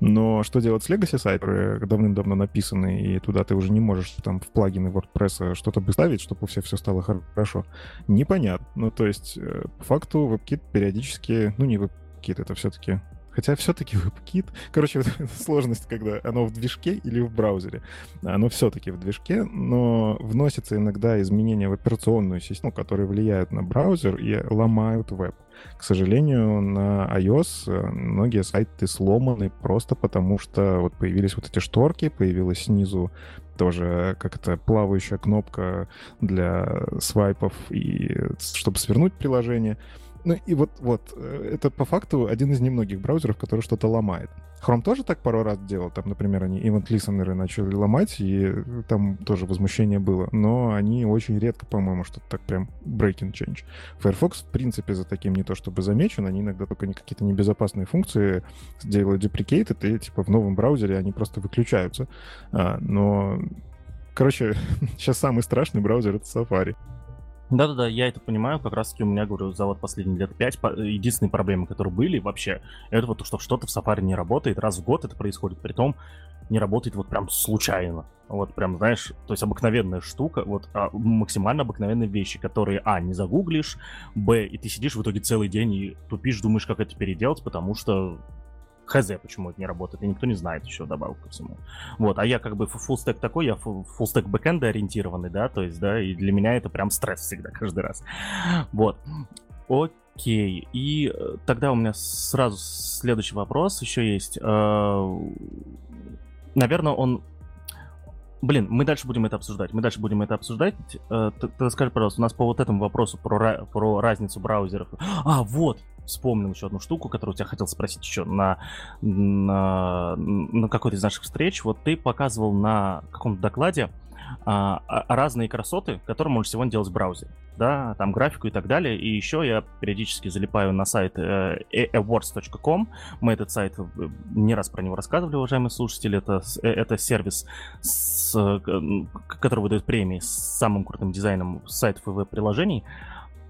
S1: Но что делать с Legacy сайты, давным-давно написаны, и туда ты уже не можешь там в плагины WordPress что-то ставить, чтобы у всех все стало хорошо, непонятно. Ну, то есть, э, по факту WebKit периодически, ну, не WebKit, это все-таки Хотя все-таки [laughs] WebKit, короче, [laughs] вот сложность, когда оно в движке или в браузере. Оно все-таки в движке, но вносятся иногда изменения в операционную систему, которые влияют на браузер и ломают веб. К сожалению, на iOS э, многие сайты сломаны просто потому, что вот появились вот эти шторки, появилась снизу тоже как-то плавающая кнопка для свайпов, и чтобы свернуть приложение. Ну и вот, вот, э, это по факту один из немногих браузеров, который что-то ломает. Chrome тоже так пару раз делал. Там, например, они event listener начали ломать, и там тоже возмущение было. Но они очень редко, по-моему, что-то так прям breaking change. Firefox, в принципе, за таким не то чтобы замечен. Они иногда только какие-то небезопасные функции делают deprecated, и типа в новом браузере они просто выключаются. А, но, короче, [laughs] сейчас самый страшный браузер — это Safari.
S2: Да-да-да, я это понимаю. Как раз-таки у меня, говорю, за вот последние лет пять единственные проблемы, которые были вообще, это вот то, что что-то в Safari не работает. Раз в год это происходит. при том не работает вот прям случайно. Вот прям, знаешь, то есть обыкновенная штука, вот а, максимально обыкновенные вещи, которые, а, не загуглишь, б, и ты сидишь в итоге целый день и тупишь, думаешь, как это переделать, потому что хз, почему это не работает, и никто не знает еще добавок ко всему. Вот, а я как бы stack такой, я stack бэкэнда ориентированный, да, то есть, да, и для меня это прям стресс всегда, каждый раз. Вот. Окей, и э, тогда у меня сразу следующий вопрос еще есть. Э, наверное, он Блин, мы дальше будем это обсуждать. Мы дальше будем это обсуждать. Э, ты, ты скажи, пожалуйста, у нас по вот этому вопросу про, про разницу браузеров. А, вот, вспомнил еще одну штуку, которую тебя хотел спросить еще на, на, на какой-то из наших встреч. Вот ты показывал на каком-то докладе а, а, разные красоты, которые можешь сегодня делать в браузере. Да, там графику и так далее. И еще я периодически залипаю на сайт э, awards.com. Мы этот сайт э, не раз про него рассказывали, уважаемые слушатели. Это, э, это сервис, с, который выдает премии с самым крутым дизайном сайтов и веб-приложений.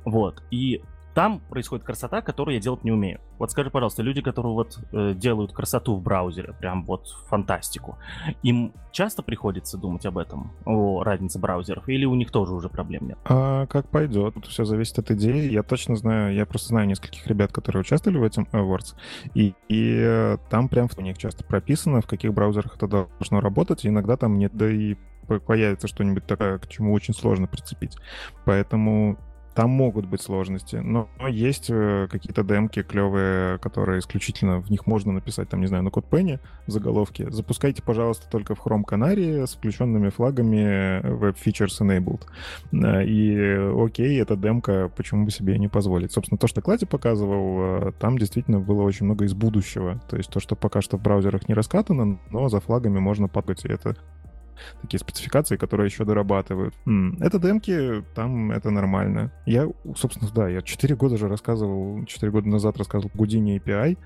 S2: Вот. И там происходит красота, которую я делать не умею. Вот скажи, пожалуйста, люди, которые вот э, делают красоту в браузере, прям вот фантастику, им часто приходится думать об этом, о разнице браузеров, или у них тоже уже проблем нет?
S1: А как пойдет, тут все зависит от идеи. Я точно знаю, я просто знаю нескольких ребят, которые участвовали в этом Awards, и, и э, там прям в них часто прописано, в каких браузерах это должно работать, и иногда там нет, да и появится что-нибудь такое, к чему очень сложно прицепить. Поэтому там могут быть сложности, но есть э, какие-то демки клевые, которые исключительно в них можно написать, там, не знаю, на CodePen заголовки. Запускайте, пожалуйста, только в Chrome Canary с включенными флагами Web Features Enabled. Э, и окей, эта демка, почему бы себе не позволить. Собственно, то, что Клади показывал, э, там действительно было очень много из будущего. То есть то, что пока что в браузерах не раскатано, но за флагами можно пакать, и это такие спецификации, которые еще дорабатывают. М, это демки, там это нормально. Я, собственно, да, я 4 года же рассказывал, 4 года назад рассказывал Houdini API,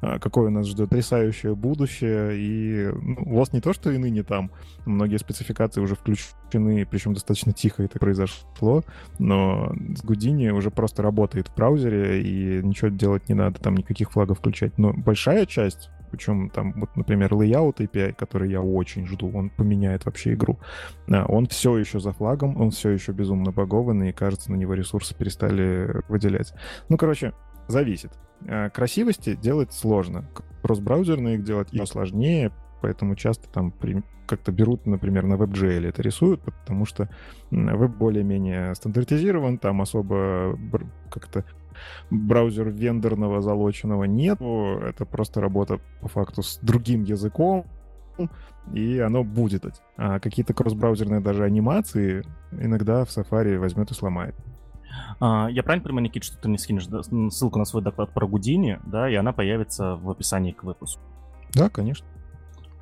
S1: а, какое нас ждет потрясающее будущее, и ну, у вас не то, что и ныне там, многие спецификации уже включены, причем достаточно тихо это произошло, но с Гудини уже просто работает в браузере, и ничего делать не надо, там никаких флагов включать. Но большая часть причем там, вот, например, Layout API, который я очень жду, он поменяет вообще игру. Он все еще за флагом, он все еще безумно багованный, и, кажется, на него ресурсы перестали выделять. Ну, короче, зависит. А, красивости делать сложно. Кросс-браузерные их делать еще сложнее, поэтому часто там как-то берут, например, на WebGL это рисуют, потому что веб более-менее стандартизирован, там особо как-то браузер вендорного залоченного нет. Это просто работа по факту с другим языком, и оно будет. А какие-то кросс-браузерные даже анимации иногда в Safari возьмет и сломает.
S2: А, я правильно понимаю, Никит, что ты мне скинешь ссылку на свой доклад про Гудини, да, и она появится в описании к выпуску?
S1: Да, конечно.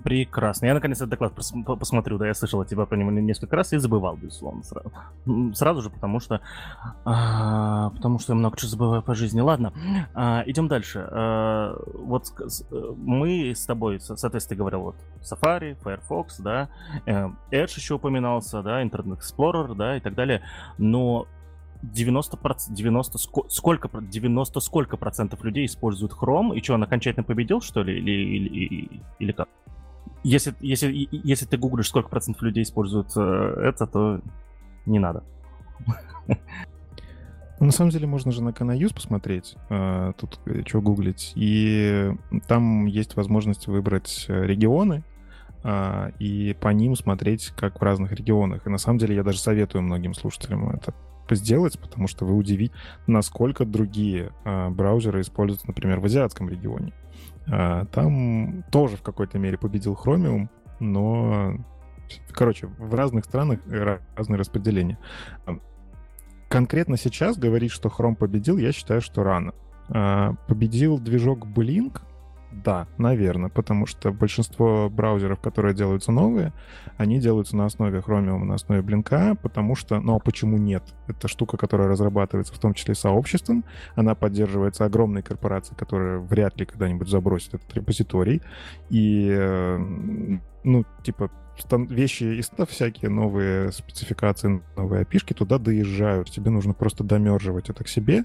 S2: Прекрасно. Я наконец этот доклад пос- посмотрю, да, я слышал от тебя про него несколько раз и забывал, безусловно, сразу. Сразу же, потому что... А, потому что я много чего забываю по жизни. Ладно, а, идем дальше. А, вот мы с тобой, соответственно, ты говорил, вот Safari, Firefox, да, э, Edge еще упоминался, да, Internet Explorer, да, и так далее, но 90, 90 сколько, 90 сколько процентов людей используют Chrome, и что, он окончательно победил, что ли, или, или, или, или как? Если, если, если ты гуглишь, сколько процентов людей используют э, это, то не надо.
S1: Ну, на самом деле можно же на Canayus посмотреть, э, тут э, что гуглить, и там есть возможность выбрать регионы, и по ним смотреть, как в разных регионах. И на самом деле я даже советую многим слушателям это сделать, потому что вы удивите, насколько другие браузеры используются, например, в азиатском регионе. А, там тоже в какой-то мере победил Chromium, но, короче, в разных странах разные распределения. Конкретно сейчас говорить, что Chrome победил, я считаю, что рано. А, победил движок Blink, да, наверное, потому что большинство браузеров, которые делаются новые, они делаются на основе Chromium, на основе Blink, потому что, ну а почему нет? Это штука, которая разрабатывается в том числе сообществом, она поддерживается огромной корпорацией, которая вряд ли когда-нибудь забросит этот репозиторий, и, э, ну, типа, вещи из всякие новые спецификации, новые опишки туда доезжают. Тебе нужно просто домерживать это к себе,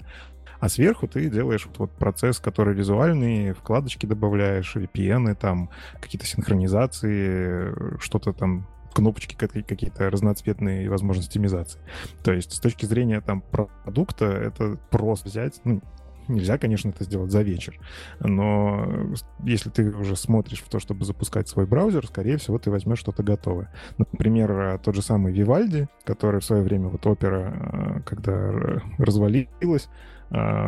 S1: а сверху ты делаешь вот, вот процесс, который визуальный, вкладочки добавляешь, VPN, там какие-то синхронизации, что-то там кнопочки какие-то разноцветные и возможность оптимизации. То есть с точки зрения там продукта это просто взять, ну, Нельзя, конечно, это сделать за вечер, но если ты уже смотришь в то, чтобы запускать свой браузер, скорее всего, ты возьмешь что-то готовое. Например, тот же самый Vivaldi, который в свое время, вот опера, э, когда развалилась,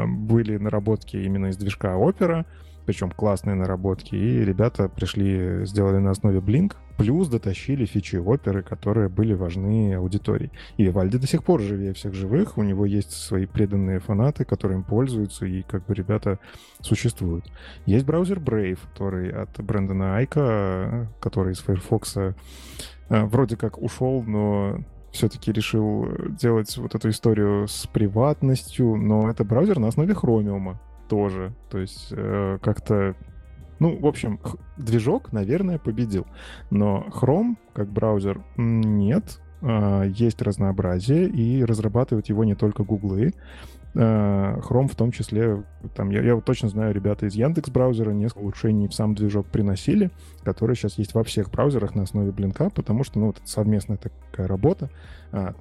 S1: были наработки именно из движка Opera, причем классные наработки, и ребята пришли, сделали на основе Blink, плюс дотащили фичи оперы, которые были важны аудитории. И Вальди до сих пор живее всех живых, у него есть свои преданные фанаты, которые им пользуются, и как бы ребята существуют. Есть браузер Brave, который от Брэндона Айка, который из Firefox а, вроде как ушел, но все-таки решил делать вот эту историю с приватностью, но это браузер на основе Chromium тоже. То есть э, как-то... Ну, в общем, движок, наверное, победил. Но Chrome, как браузер, нет. Э, есть разнообразие, и разрабатывают его не только гуглы. Э, Chrome в том числе, там, я, я вот точно знаю, ребята из Яндекс браузера несколько улучшений в сам движок приносили, которые сейчас есть во всех браузерах на основе блинка, потому что, ну, вот совместная такая работа, а,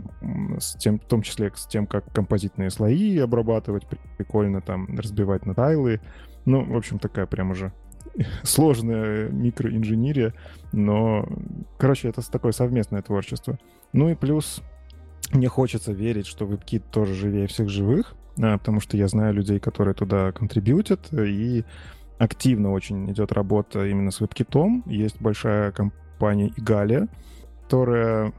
S1: с тем, в том числе с тем, как композитные слои обрабатывать, прикольно там разбивать на тайлы. Ну, в общем, такая прям уже [laughs] сложная микроинженерия, но, короче, это такое совместное творчество. Ну и плюс мне хочется верить, что WebKit тоже живее всех живых, потому что я знаю людей, которые туда контрибьютят, и активно очень идет работа именно с WebKit. Есть большая компания Igalia, которая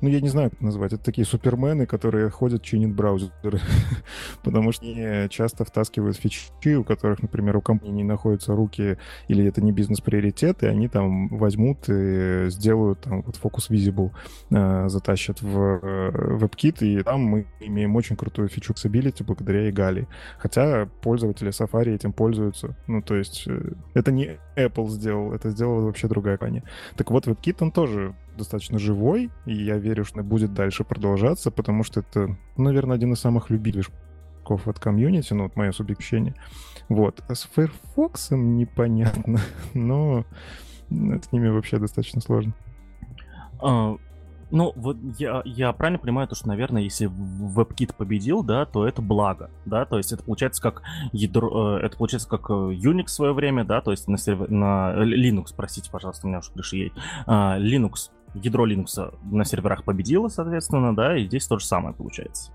S1: ну, я не знаю, как назвать, это такие супермены, которые ходят, чинят браузеры, [laughs] потому что они часто втаскивают фичи, у которых, например, у компании не находятся руки, или это не бизнес-приоритет, и они там возьмут и сделают там вот фокус visible, э, затащат в э, WebKit, и там мы имеем очень крутую фичу accessibility благодаря Egali. Хотя пользователи Safari этим пользуются. Ну, то есть э, это не Apple сделал, это сделала вообще другая компания. Так вот, WebKit, он тоже достаточно живой, и я верю, что будет дальше продолжаться, потому что это, наверное, один из самых любимых от комьюнити, ну, вот мое субъективное. Вот. А с Firefox непонятно, [laughs] но с ними вообще достаточно сложно.
S2: А, ну, вот я, я правильно понимаю, то, что, наверное, если WebKit победил, да, то это благо, да, то есть это получается как ядро, э, это получается как э, Unix в свое время, да, то есть на, сервер, на Linux, простите, пожалуйста, у меня уже крыша едет, а, Linux ядро Linux на серверах победило, соответственно, да, и здесь то же самое получается.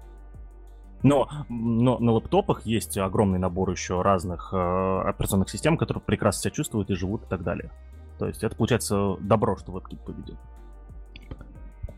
S2: Но, но на лэптопах есть огромный набор еще разных э, операционных систем, которые прекрасно себя чувствуют и живут и так далее. То есть это получается добро, что WebKit победил.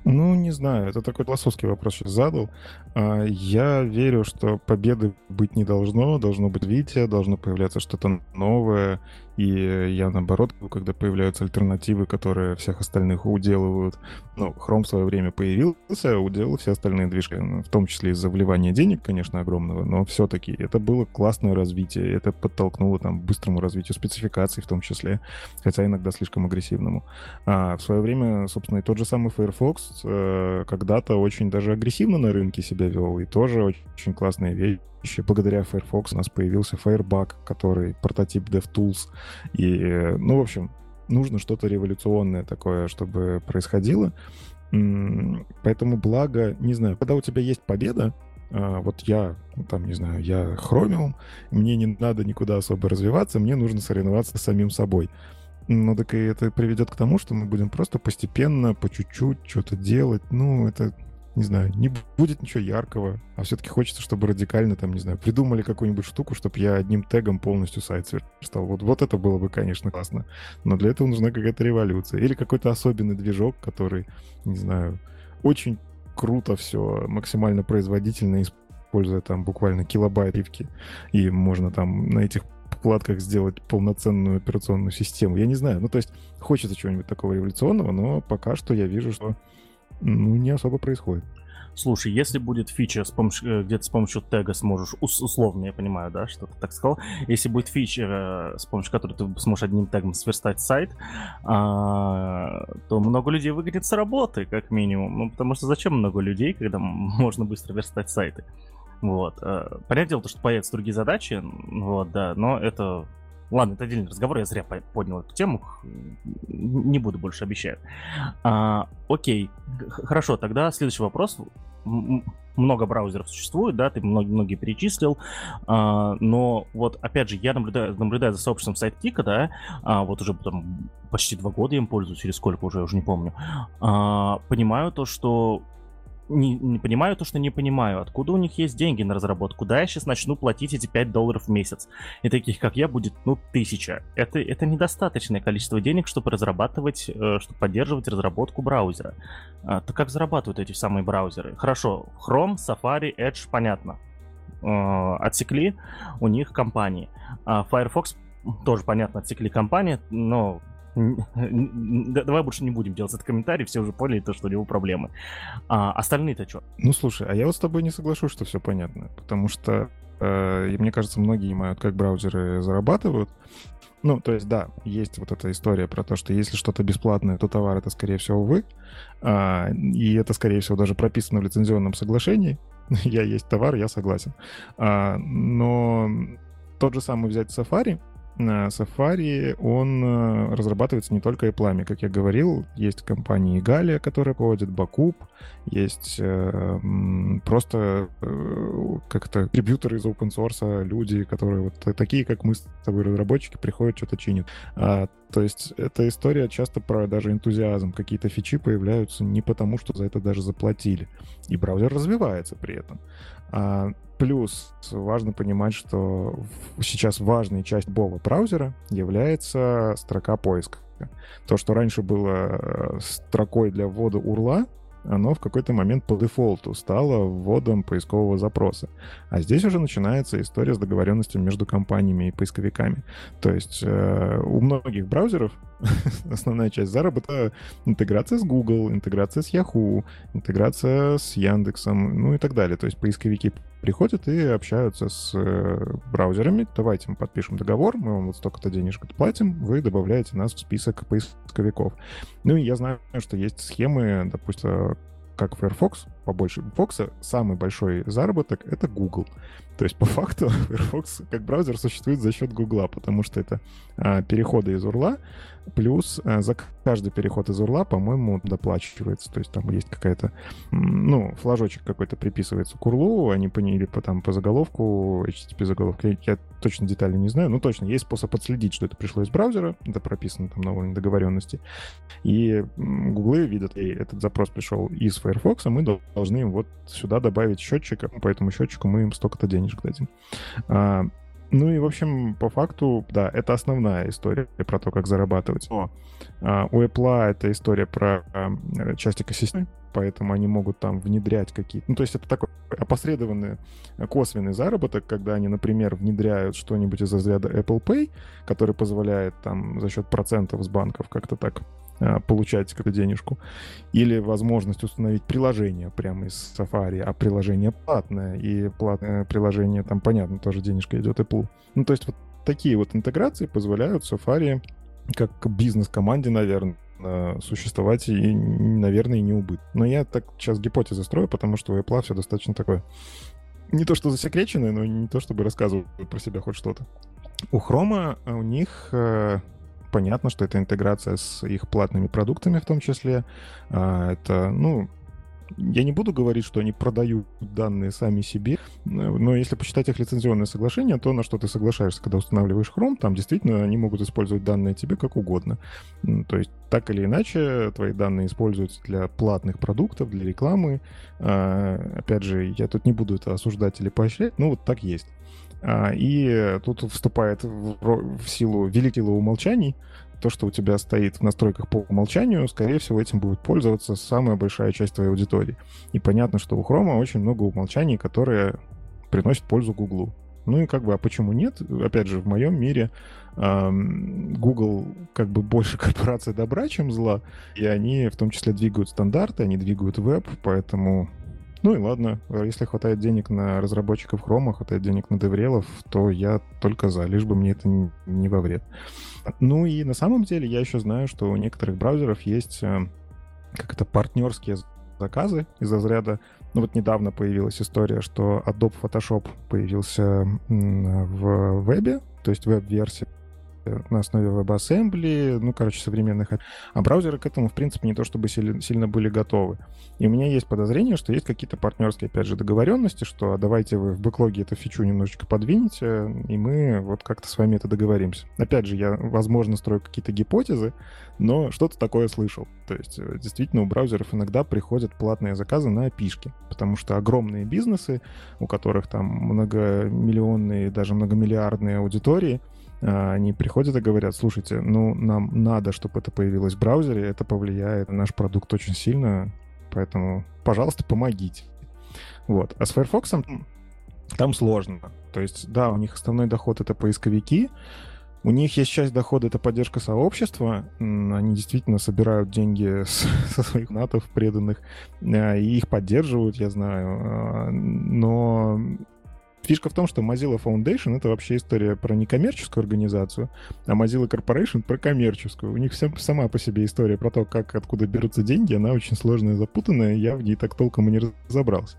S1: Ну, не знаю, это такой философский вопрос сейчас задал. А, я верю, что победы быть не должно, должно быть развитие, должно появляться что-то новое, и я наоборот, когда появляются альтернативы, которые всех остальных уделывают. Ну, Chrome в свое время появился, уделал все остальные движки, в том числе из-за вливания денег, конечно, огромного, но все-таки это было классное развитие, это подтолкнуло там быстрому развитию спецификаций в том числе, хотя иногда слишком агрессивному. А в свое время, собственно, и тот же самый Firefox э, когда-то очень даже агрессивно на рынке себя вел, и тоже очень классные вещи благодаря Firefox у нас появился Firebug, который прототип DevTools. И, ну, в общем, нужно что-то революционное такое, чтобы происходило. Поэтому благо, не знаю, когда у тебя есть победа, а, вот я, там, не знаю, я хромил, мне не надо никуда особо развиваться, мне нужно соревноваться с самим собой. Ну, так и это приведет к тому, что мы будем просто постепенно, по чуть-чуть что-то делать. Ну, это не знаю, не будет ничего яркого, а все-таки хочется, чтобы радикально, там, не знаю, придумали какую-нибудь штуку, чтобы я одним тегом полностью сайт сверстал. Вот, вот это было бы, конечно, классно. Но для этого нужна какая-то революция. Или какой-то особенный движок, который, не знаю, очень круто все, максимально производительно, используя там буквально килобайт ривки. И можно там на этих вкладках сделать полноценную операционную систему. Я не знаю. Ну, то есть хочется чего-нибудь такого революционного, но пока что я вижу, что ну, не особо происходит.
S2: Слушай, если будет фича, с помощью, э, где ты с помощью тега сможешь, условно, я понимаю, да, что ты так сказал, если будет фича, э, с помощью которой ты сможешь одним тегом сверстать сайт, а, то много людей выгонит с работы, как минимум. Ну, потому что зачем много людей, когда можно быстро верстать сайты? Вот. Э, понятное дело, что появятся другие задачи, вот, да, но это Ладно, это отдельный разговор, я зря поднял эту тему, не буду больше, обещаю. А, окей, хорошо, тогда следующий вопрос. Много браузеров существует, да, ты многие, многие перечислил, а, но вот опять же я наблюдаю, наблюдаю за сообществом сайткика, да, а, вот уже там почти два года им пользуюсь, или сколько уже, я уже не помню, а, понимаю то, что не, не понимаю то, что не понимаю. Откуда у них есть деньги на разработку? Куда я сейчас начну платить эти 5 долларов в месяц? И таких, как я, будет, ну, тысяча. Это, это недостаточное количество денег, чтобы разрабатывать, э, чтобы поддерживать разработку браузера. А, то как зарабатывают эти самые браузеры? Хорошо, Chrome, Safari, Edge, понятно. Э, отсекли у них компании. А Firefox тоже понятно, отсекли компании, но Давай больше не будем делать этот комментарий, все уже поняли, то, что у него проблемы. А остальные-то что?
S1: Ну, слушай, а я вот с тобой не соглашусь, что все понятно, потому что, э, мне кажется, многие понимают, как браузеры зарабатывают. Ну, то есть, да, есть вот эта история про то, что если что-то бесплатное, то товар это, скорее всего, вы. А, и это, скорее всего, даже прописано в лицензионном соглашении. [laughs] я есть товар, я согласен. А, но тот же самый взять Safari, Safari, он э, разрабатывается не только Apple, как я говорил, есть компании Галя, которые проводят Бакуб, есть э, просто э, как-то контрибьюторы из open source, люди, которые вот такие, как мы с тобой, разработчики, приходят, что-то чинят. А, то есть эта история часто про даже энтузиазм. Какие-то фичи появляются не потому, что за это даже заплатили. И браузер развивается при этом. А, плюс важно понимать, что сейчас важной частью любого браузера является строка поиска. То, что раньше было э, строкой для ввода урла, оно в какой-то момент по дефолту стало вводом поискового запроса. А здесь уже начинается история с договоренностью между компаниями и поисковиками. То есть э, у многих браузеров [laughs] основная часть заработка интеграция с Google, интеграция с Yahoo, интеграция с Яндексом, ну и так далее. То есть поисковики приходят и общаются с э, браузерами. Давайте мы подпишем договор, мы вам вот столько-то денежек платим, вы добавляете нас в список поисковиков. Ну и я знаю, что есть схемы, допустим, как Firefox, побольше Firefox, самый большой заработок — это Google. То есть, по [laughs] факту, Firefox как браузер существует за счет Google, потому что это а, переходы из URL, плюс а, за каждый переход из URL, по-моему, доплачивается. То есть там есть какая-то, ну, флажочек какой-то приписывается к URL, они по ней или по, там, по заголовку, HTTP заголовку, я, я точно детали не знаю, но точно есть способ отследить, что это пришло из браузера, это прописано там на уровне договоренности, и Google видят, и этот запрос пришел из Firefox, мы должны им вот сюда добавить счетчика, по этому счетчику мы им столько-то денежек дадим. А, ну и, в общем, по факту, да, это основная история про то, как зарабатывать. Но а, у Apple это история про а, часть экосистемы, поэтому они могут там внедрять какие-то... Ну, то есть это такой опосредованный косвенный заработок, когда они, например, внедряют что-нибудь из разряда Apple Pay, который позволяет там за счет процентов с банков как-то так а, получать какую-то денежку. Или возможность установить приложение прямо из Safari, а приложение платное, и платное приложение, там, понятно, тоже денежка идет Apple. Ну, то есть вот такие вот интеграции позволяют Safari как бизнес-команде, наверное, существовать и, наверное, и не убыть. Но я так сейчас гипотезы строю, потому что у Apple все достаточно такое не то что засекреченное, но не то чтобы рассказывать про себя хоть что-то. У Хрома у них э, понятно, что это интеграция с их платными продуктами в том числе. Это, ну, я не буду говорить, что они продают данные сами себе, но если почитать их лицензионное соглашение, то на что ты соглашаешься, когда устанавливаешь Chrome, там действительно они могут использовать данные тебе как угодно. То есть так или иначе твои данные используются для платных продуктов, для рекламы. А, опять же, я тут не буду это осуждать или поощрять, но вот так есть. А, и тут вступает в, силу великих умолчаний, то, что у тебя стоит в настройках по умолчанию, скорее всего, этим будет пользоваться самая большая часть твоей аудитории. И понятно, что у Chrome очень много умолчаний, которые приносят пользу Google. Ну и как бы, а почему нет? Опять же, в моем мире эм, Google как бы больше [laughs] корпорация добра, чем зла, и они в том числе двигают стандарты, они двигают веб, поэтому ну и ладно, если хватает денег на разработчиков Chrome, хватает денег на деврелов, то я только за, лишь бы мне это не во вред. Ну и на самом деле я еще знаю, что у некоторых браузеров есть э, как это партнерские заказы из разряда. Ну вот недавно появилась история, что Adobe Photoshop появился в вебе, то есть веб-версия на основе WebAssembly, ну, короче, современных. А браузеры к этому, в принципе, не то чтобы сильно были готовы. И у меня есть подозрение, что есть какие-то партнерские, опять же, договоренности, что а давайте вы в бэклоге эту фичу немножечко подвинете, и мы вот как-то с вами это договоримся. Опять же, я, возможно, строю какие-то гипотезы, но что-то такое слышал. То есть, э, действительно, у браузеров иногда приходят платные заказы на опишки, потому что огромные бизнесы, у которых там многомиллионные, даже многомиллиардные аудитории, они приходят и говорят, слушайте, ну, нам надо, чтобы это появилось в браузере, это повлияет на наш продукт очень сильно, поэтому, пожалуйста, помогите. Вот. А с Firefox там сложно. То есть, да, у них основной доход — это поисковики, у них есть часть дохода, это поддержка сообщества. Они действительно собирают деньги [laughs] с, со своих натов преданных а, и их поддерживают, я знаю. А, но Фишка в том, что Mozilla Foundation — это вообще история про некоммерческую организацию, а Mozilla Corporation — про коммерческую. У них вся, сама по себе история про то, как, откуда берутся деньги, она очень сложная и запутанная, я в ней так толком и не разобрался.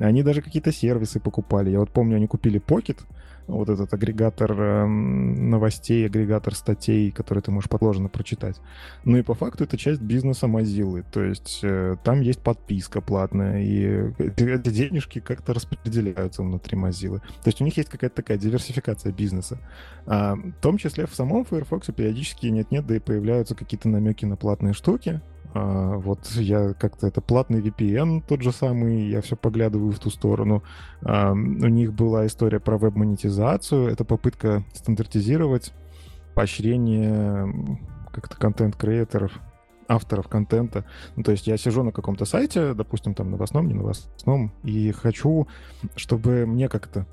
S1: Они даже какие-то сервисы покупали. Я вот помню, они купили Pocket, вот этот агрегатор э, новостей, агрегатор статей, которые ты можешь подложенно прочитать. Ну и по факту это часть бизнеса Mozilla. То есть э, там есть подписка платная, и эти денежки как-то распределяются внутри Mozilla. То есть у них есть какая-то такая диверсификация бизнеса. А, в том числе в самом Firefox периодически нет-нет, да и появляются какие-то намеки на платные штуки. А, вот я как-то это платный VPN тот же самый, я все поглядываю в ту сторону. У них была история про веб-монетизацию, это попытка стандартизировать поощрение как-то контент-креаторов, авторов контента. Ну, то есть я сижу на каком-то сайте, допустим, там новостном, не новостном, и хочу, чтобы мне как-то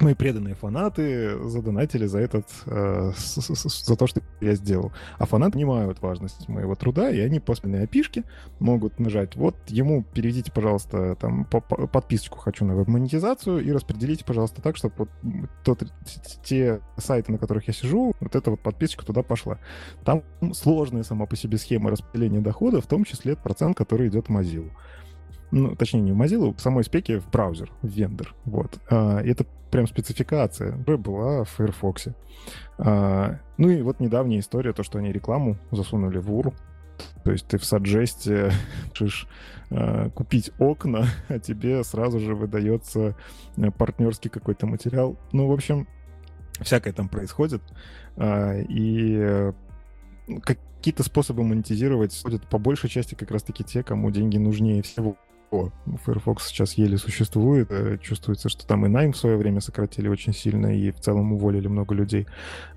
S1: мои преданные фанаты задонатили за этот, э, за то, что я сделал. А фанаты понимают важность моего труда, и они после опишки могут нажать, вот ему переведите, пожалуйста, там по -по подписочку хочу на веб-монетизацию и распределите, пожалуйста, так, чтобы вот тот, те сайты, на которых я сижу, вот эта вот подписочка туда пошла. Там сложная сама по себе схема распределения дохода, в том числе процент, который идет в Mozilla ну, точнее, не в Mozilla, в самой спеке в браузер, в вендор. Вот. А, это прям спецификация была в Firefox. А, ну и вот недавняя история, то, что они рекламу засунули в URL. То есть ты в Suggest решишь а, купить окна, [laughs] а тебе сразу же выдается э, партнерский какой-то материал. Ну, в общем, всякое там происходит. А, и э, какие-то способы монетизировать ходят по большей части как раз-таки те, кому деньги нужнее всего. Firefox сейчас еле существует. Э, чувствуется, что там и найм в свое время сократили очень сильно, и в целом уволили много людей.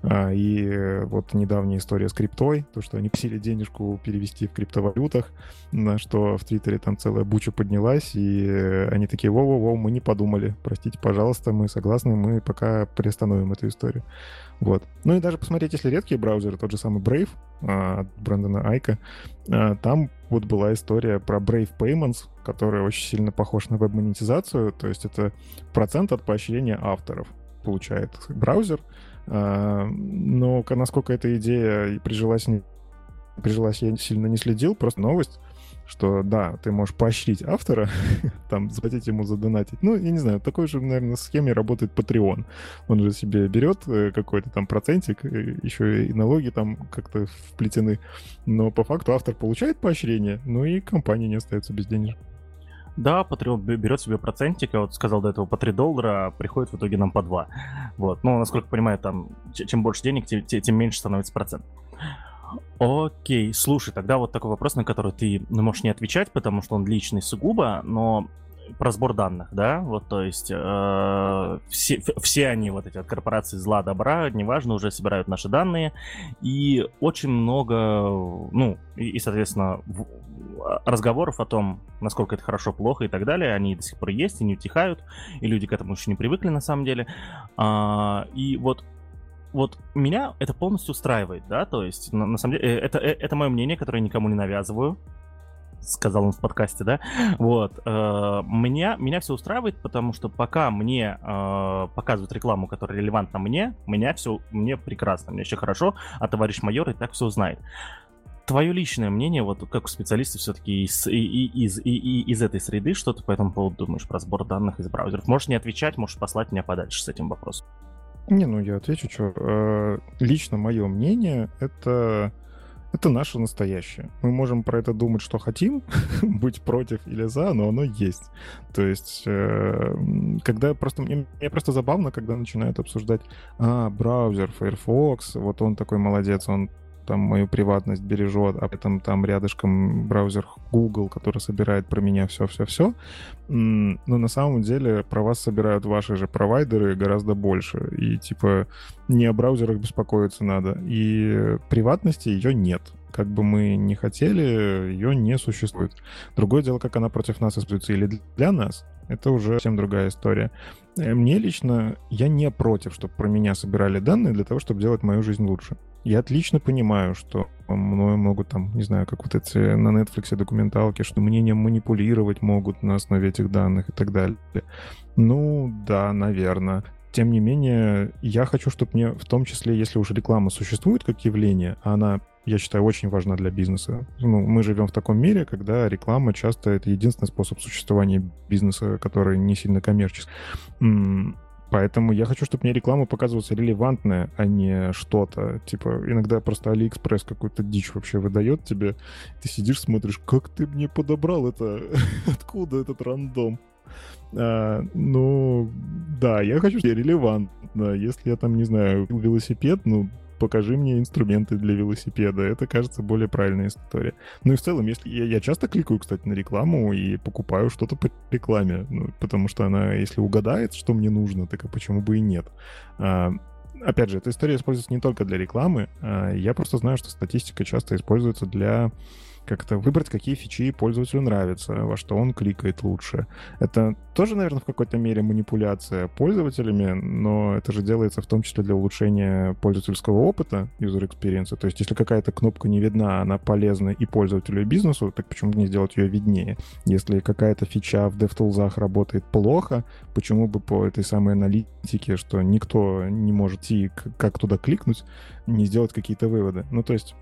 S1: А, и э, вот недавняя история с криптой, то, что они просили денежку перевести в криптовалютах, на что в Твиттере там целая буча поднялась, и э, они такие, воу-воу-воу, мы не подумали, простите, пожалуйста, мы согласны, мы пока приостановим эту историю. Вот. Ну и даже посмотреть, если редкие браузеры, тот же самый Brave а, от Брэндона Айка, а, там вот была история про Brave Payments, который очень сильно похож на веб-монетизацию, то есть это процент от поощрения авторов получает браузер, а, но насколько эта идея прижилась, не прижилась, я сильно не следил, просто новость, что да, ты можешь поощрить автора, [laughs] там, заплатить ему задонатить. Ну, я не знаю, такой же, наверное, схеме работает Patreon. Он же себе берет э, какой-то там процентик, э, еще и налоги там как-то вплетены, но по факту автор получает поощрение, ну и компания не остается без денег.
S2: Да, Patreon берет себе процентик, я вот сказал до этого по 3 доллара, а приходит в итоге нам по 2. Вот, ну, насколько понимаю, там, чем больше денег, тем, тем меньше становится процент. Окей, слушай, тогда вот такой вопрос, на который ты ну, можешь не отвечать, потому что он личный сугубо, но про сбор данных, да, вот, то есть э, все, все они, вот эти вот корпорации зла, добра, неважно, уже собирают наши данные, и очень много, ну, и, и соответственно, в, разговоров о том, насколько это хорошо, плохо и так далее, они до сих пор есть и не утихают, и люди к этому еще не привыкли на самом деле, а, и вот вот меня это полностью устраивает, да, то есть, на, на самом деле, э, это, э, это мое мнение, которое я никому не навязываю, сказал он в подкасте, да, вот, э, меня, меня все устраивает, потому что пока мне э, показывают рекламу, которая релевантна мне, меня все, мне прекрасно, мне еще хорошо, а товарищ майор и так все узнает. Твое личное мнение, вот как у специалиста все-таки из, и, и, из, и, и из этой среды, что ты по этому поводу думаешь про сбор данных из браузеров? Можешь не отвечать, можешь послать меня подальше с этим вопросом.
S1: Не, ну я отвечу, что э, лично мое мнение это это наше настоящее. Мы можем про это думать, что хотим, [laughs] быть против или за, но оно есть. То есть, э, когда просто мне, мне просто забавно, когда начинают обсуждать, а браузер Firefox, вот он такой молодец, он там мою приватность бережет, а потом там рядышком браузер Google, который собирает про меня все-все-все. Но на самом деле про вас собирают ваши же провайдеры гораздо больше. И типа не о браузерах беспокоиться надо. И приватности ее нет. Как бы мы не хотели, ее не существует. Другое дело, как она против нас используется или для нас. Это уже совсем другая история. Э, мне лично, я не против, чтобы про меня собирали данные для того, чтобы делать мою жизнь лучше. Я отлично понимаю, что мною могут там, не знаю, как вот эти на Netflix документалки, что мнением манипулировать могут на основе этих данных и так далее. Ну, да, наверное. Тем не менее, я хочу, чтобы мне, в том числе, если уже реклама существует как явление, а она я считаю, очень важна для бизнеса. Ну, мы живем в таком мире, когда реклама часто это единственный способ существования бизнеса, который не сильно коммерческий. Поэтому я хочу, чтобы мне реклама показывалась релевантная, а не что-то. Типа, иногда просто Алиэкспресс какую-то дичь вообще выдает тебе. Ты сидишь, смотришь, как ты мне подобрал это? [laughs] Откуда этот рандом? А, ну, да, я хочу, чтобы релевантно. Если я там, не знаю, велосипед, ну, покажи мне инструменты для велосипеда. Это, кажется, более правильная история. Ну и в целом, если я, я часто кликаю, кстати, на рекламу и покупаю что-то по рекламе, ну, потому что она, если угадает, что мне нужно, так а почему бы и нет? А, опять же, эта история используется не только для рекламы. А, я просто знаю, что статистика часто используется для как-то выбрать, какие фичи пользователю нравятся, во что он кликает лучше. Это тоже, наверное, в какой-то мере манипуляция пользователями, но это же делается в том числе для улучшения пользовательского опыта, user experience. То есть, если какая-то кнопка не видна, она полезна и пользователю, и бизнесу, так почему бы не сделать ее виднее? Если какая-то фича в DevTools работает плохо, почему бы по этой самой аналитике, что никто не может идти, как туда кликнуть, не сделать какие-то выводы? Ну, то есть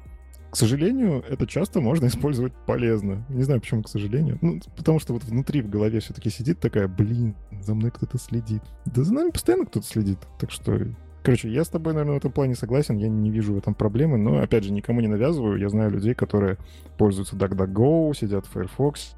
S1: к сожалению, это часто можно [laughs] использовать полезно. Не знаю, почему, к сожалению. Ну, потому что вот внутри в голове все-таки сидит такая, блин, за мной кто-то следит. Да за нами постоянно кто-то следит. Так что Короче, я с тобой, наверное, в этом плане согласен, я не вижу в этом проблемы, но, опять же, никому не навязываю. Я знаю людей, которые пользуются DuckDuckGo, сидят в Firefox,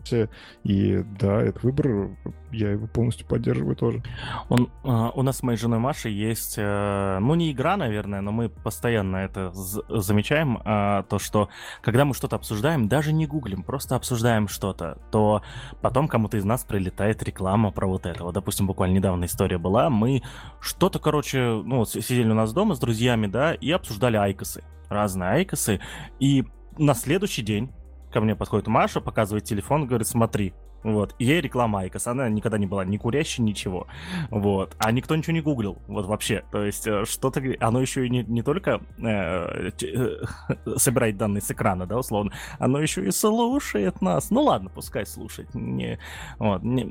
S1: и да, этот выбор, я его полностью поддерживаю тоже.
S2: Он, uh, у нас с моей женой Машей есть, uh, ну, не игра, наверное, но мы постоянно это замечаем, uh, то, что когда мы что-то обсуждаем, даже не гуглим, просто обсуждаем что-то, то потом кому-то из нас прилетает реклама про вот это. Вот, допустим, буквально недавно история была, мы что-то, короче, ну, сидели у нас дома с друзьями, да, и обсуждали айкосы, разные айкосы, и на следующий день ко мне подходит Маша, показывает телефон, говорит, смотри, вот. Ей реклама IQOS. Она никогда не была ни курящей, ничего. Вот. А никто ничего не гуглил. Вот вообще. То есть э, что-то... Оно еще и не, не только э, э, [laughs] собирает данные с экрана, да, условно, оно еще и слушает нас. Ну ладно, пускай слушает. Не, вот, не,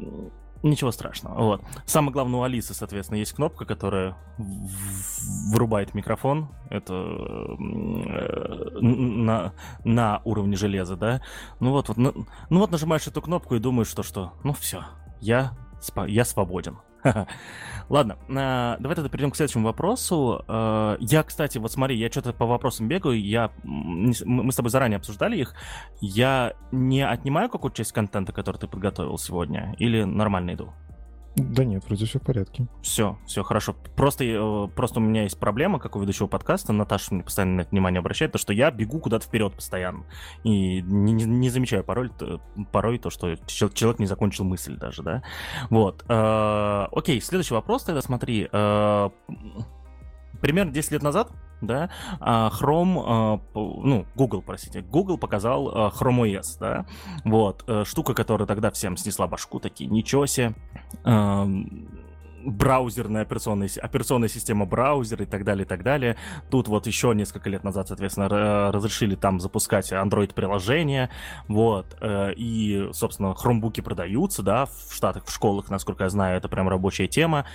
S2: Ничего страшного. Вот. Самое главное, у Алисы, соответственно, есть кнопка, которая вырубает микрофон. Это э, на, на уровне железа, да. Ну вот, вот, ну, ну вот нажимаешь эту кнопку и думаешь, что что, ну все, я, я свободен. [laughs] Ладно, а, давай тогда перейдем к следующему вопросу. А, я, кстати, вот смотри, я что-то по вопросам бегаю, я, мы с тобой заранее обсуждали их. Я не отнимаю какую-то часть контента, который ты подготовил сегодня, или нормально иду?
S1: Да нет, вроде все в порядке.
S2: Все, все хорошо. Просто, э, просто у меня есть проблема, как у ведущего подкаста, Наташа мне постоянно на это внимание обращает, то, что я бегу куда-то вперед постоянно. И не, не, замечаю порой, порой то, что человек не закончил мысль даже, да. Вот. Э, окей, следующий вопрос тогда, смотри. Примерно 10 лет назад да, а Chrome, а, ну, Google, простите, Google показал а, Chrome OS, да, вот, э, штука, которая тогда всем снесла башку, такие, ничего себе, браузерная операционная, операционная система браузер и так далее, и так далее. Тут вот еще несколько лет назад, соответственно, разрешили там запускать Android-приложения, вот, э, и, собственно, хромбуки продаются, да, в Штатах, в школах, насколько я знаю, это прям рабочая тема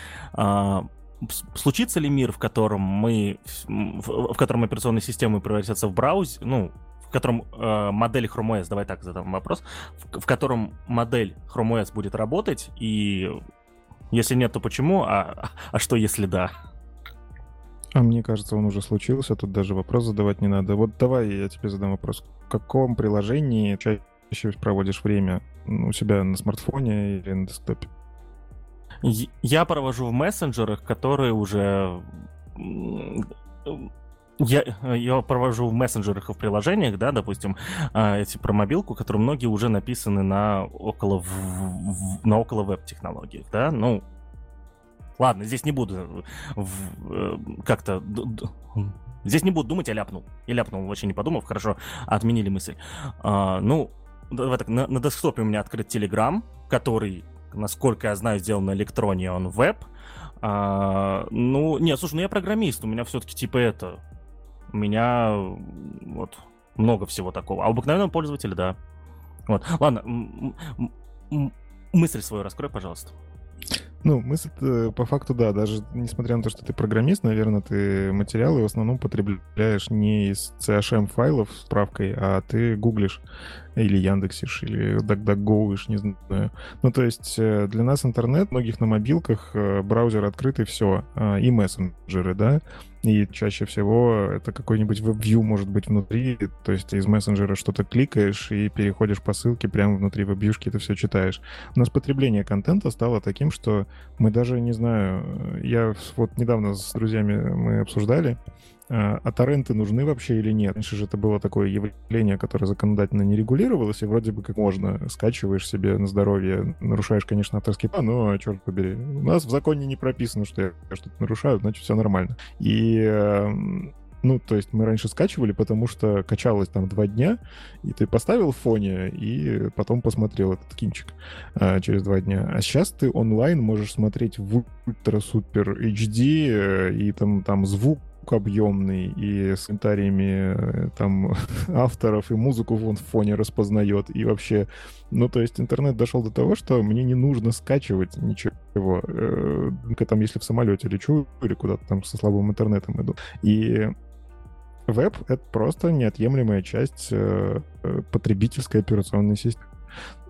S2: случится ли мир, в котором мы, в, в котором операционные системы превратятся в браузер, ну, в котором э, модель Chrome OS, давай так задам вопрос, в, в котором модель Chrome OS будет работать, и если нет, то почему, а, а что если да?
S1: А мне кажется, он уже случился, тут даже вопрос задавать не надо. Вот давай я тебе задам вопрос. В каком приложении чаще проводишь время? У себя на смартфоне или на десктопе?
S2: Я провожу в мессенджерах, которые уже... Я, я провожу в мессенджерах и в приложениях, да, допустим, а, эти про мобилку, которые многие уже написаны на около, в, на около веб-технологиях, да, ну, ладно, здесь не буду э, как-то Здесь не буду думать, я ляпнул. Я ляпнул, вообще не подумав, хорошо, отменили мысль. А, ну, давай так, на, на десктопе у меня открыт Telegram, который насколько я знаю, сделан на электроне, он веб. А, ну, нет, слушай, ну я программист, у меня все-таки типа это... У меня вот много всего такого. А у обыкновенного пользователя, да. Вот, ладно, мысль свою раскрой, пожалуйста.
S1: Ну, мысль по факту, да, даже несмотря на то, что ты программист, наверное, ты материалы в основном потребляешь не из CHM файлов с справкой, а ты гуглишь или Яндексишь, или DuckDuckGoишь, не знаю. Ну, то есть э, для нас интернет, многих на мобилках, э, браузер открытый, все, а, и мессенджеры, да, и чаще всего это какой-нибудь веб-вью может быть внутри, то есть из мессенджера что-то кликаешь и переходишь по ссылке прямо внутри веб-вьюшки, это все читаешь. У нас потребление контента стало таким, что мы даже, не знаю, я вот недавно с друзьями мы обсуждали, а, а торренты нужны вообще или нет? Раньше же это было такое явление, которое законодательно не регулировалось, и вроде бы как можно скачиваешь себе на здоровье, нарушаешь, конечно, авторские права, но, черт побери, у нас в законе не прописано, что я что-то нарушаю, значит, все нормально. И эм, ну, то есть мы раньше скачивали, потому что качалось там два дня, и ты поставил в фоне, и потом посмотрел этот кинчик а, через два дня. А сейчас ты онлайн можешь смотреть в ультра-супер HD, э, и там, там звук объемный и с комментариями э, там [laughs] авторов, и музыку вон в фоне распознает, и вообще... Ну, то есть интернет дошел до того, что мне не нужно скачивать ничего. Э, там, если в самолете лечу или куда-то там со слабым интернетом иду. И веб — это просто неотъемлемая часть э, потребительской операционной системы.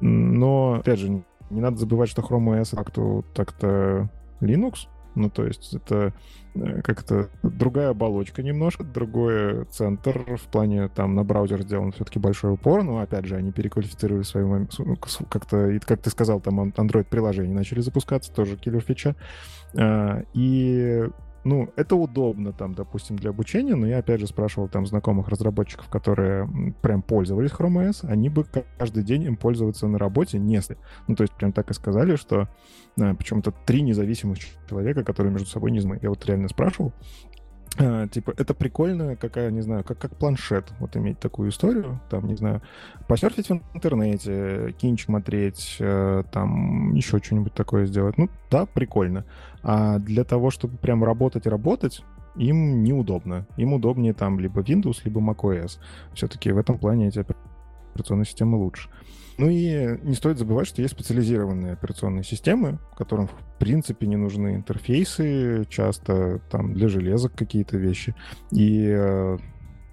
S1: Но, опять же, не надо забывать, что Chrome OS так-то, так-то Linux, ну, то есть это э, как-то другая оболочка немножко, другой центр в плане там на браузер сделан все-таки большой упор, но опять же они переквалифицировали свои ну, как-то, как ты сказал, там Android-приложения начали запускаться, тоже киллер фича. А, и ну, это удобно там, допустим, для обучения, но я опять же спрашивал там знакомых разработчиков, которые прям пользовались Chrome OS, они бы каждый день им пользоваться на работе не стали. Ну, то есть прям так и сказали, что э, причем-то три независимых человека, которые между собой не знают. Я вот реально спрашивал, а, типа, это прикольно, какая, не знаю, как, как планшет, вот иметь такую историю, там, не знаю, посерфить в интернете, кинчик смотреть, э, там, еще что-нибудь такое сделать. Ну, да, прикольно. А для того, чтобы прям работать и работать, им неудобно. Им удобнее там либо Windows, либо macOS. Все-таки в этом плане эти операционные системы лучше. Ну и не стоит забывать, что есть специализированные операционные системы, которым в принципе не нужны интерфейсы, часто там для железок какие-то вещи. И, э,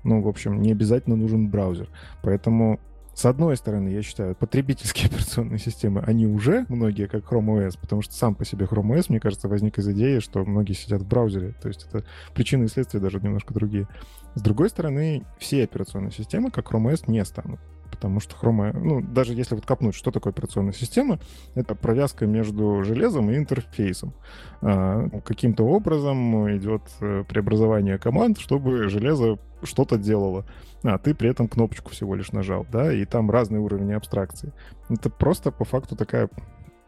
S1: ну, в общем, не обязательно нужен браузер. Поэтому с одной стороны, я считаю, потребительские [laughs] операционные системы, они уже многие как Chrome OS, потому что сам по себе Chrome OS, мне кажется, возник из идеи, что многие сидят в браузере. То есть это причины и следствия даже немножко другие. С другой стороны, все операционные системы как Chrome OS не станут потому что хрома, ну, даже если вот копнуть, что такое операционная система, это провязка между железом и интерфейсом. А, каким-то образом идет э, преобразование команд, чтобы железо что-то делало, а ты при этом кнопочку всего лишь нажал, да, и там разные уровни абстракции. Это просто по факту такая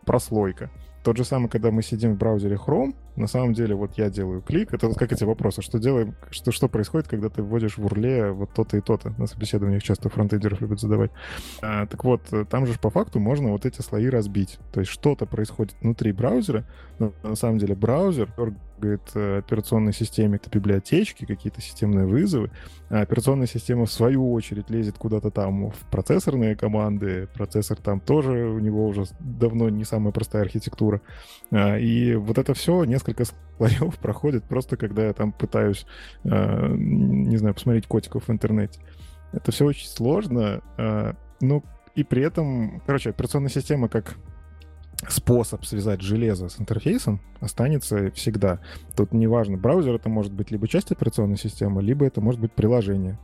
S1: прослойка. Тот же самый, когда мы сидим в браузере Chrome, на самом деле вот я делаю клик, это вот как эти вопросы, что делаем, что, что происходит, когда ты вводишь в урле вот то-то и то-то. На собеседованиях часто фронтендеров любят задавать. А, так вот, там же по факту можно вот эти слои разбить. То есть что-то происходит внутри браузера, но на самом деле браузер говорит э, операционной системе это библиотечки, какие-то системные вызовы, а операционная система в свою очередь лезет куда-то там в процессорные команды, процессор там тоже у него уже давно не самая простая архитектура. А, и вот это все несколько слоев [laughs] проходит просто когда я там пытаюсь, а, не знаю, посмотреть котиков в интернете. Это все очень сложно, ну и при этом, короче, операционная система как способ связать железо с интерфейсом останется всегда. Тут неважно, браузер это может быть либо часть операционной системы, либо это может быть приложение.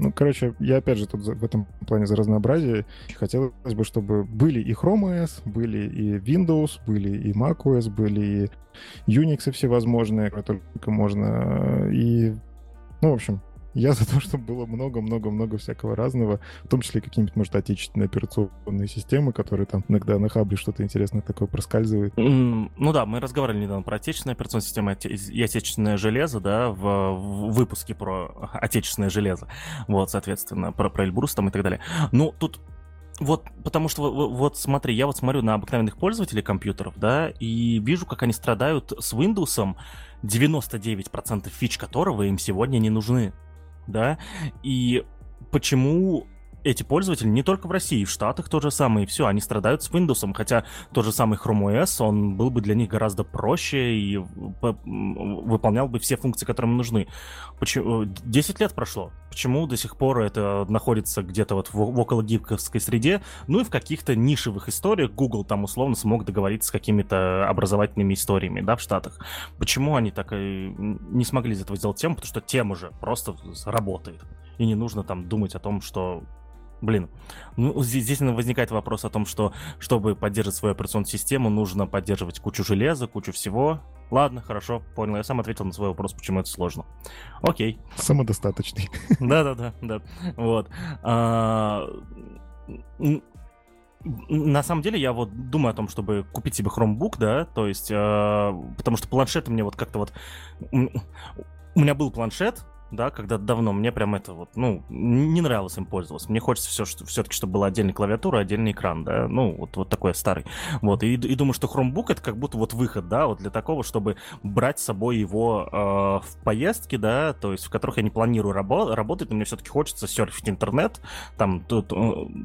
S1: Ну, короче, я опять же тут в этом плане за разнообразие. Хотелось бы, чтобы были и Chrome OS, были и Windows, были и Mac OS, были и Unix всевозможные, которые только можно. И, ну, в общем, я [laughs] за то, чтобы было много-много-много всякого разного, в том числе какие-нибудь, может, отечественные операционные системы, которые там иногда на хабре что-то интересное такое проскальзывает.
S2: Ну да, мы разговаривали недавно про отечественные операционные системы и отечественное железо, да, в, в выпуске про [laughs] отечественное железо. Вот, соответственно, про, про Эльбрус там и так далее. Ну, тут вот, потому что, вот смотри, я вот смотрю на обыкновенных пользователей компьютеров, да, и вижу, как они страдают с Windows, 99% фич которого им сегодня не нужны да, и почему эти пользователи не только в России, в Штатах то же самое, и все, они страдают с Windows, хотя тот же самый Chrome OS, он был бы для них гораздо проще и выполнял бы все функции, которые им нужны. Почему? 10 лет прошло. Почему до сих пор это находится где-то вот в, в около гибковской среде, ну и в каких-то нишевых историях Google там условно смог договориться с какими-то образовательными историями, да, в Штатах. Почему они так и не смогли из этого сделать тему? Потому что тема же просто работает. И не нужно там думать о том, что Блин, ну здесь, здесь возникает вопрос о том, что чтобы поддерживать свою операционную систему, нужно поддерживать кучу железа, кучу всего. Ладно, хорошо, понял. Я сам ответил на свой вопрос, почему это сложно. Окей.
S1: Самодостаточный. [laughs]
S2: Да-да-да, да. Вот. А, на самом деле я вот думаю о том, чтобы купить себе Chromebook, да, то есть, э, потому что планшет мне вот как-то вот... У меня был планшет, да, когда давно, мне прям это вот, ну, не нравилось им пользоваться. Мне хочется все, что, все-таки, чтобы была отдельная клавиатура, отдельный экран, да, ну, вот, вот такой старый. Вот, и, и думаю, что Chromebook это как будто вот выход, да, вот для такого, чтобы брать с собой его э, в поездки, да, то есть в которых я не планирую рабо- работать, но мне все-таки хочется серфить интернет, там,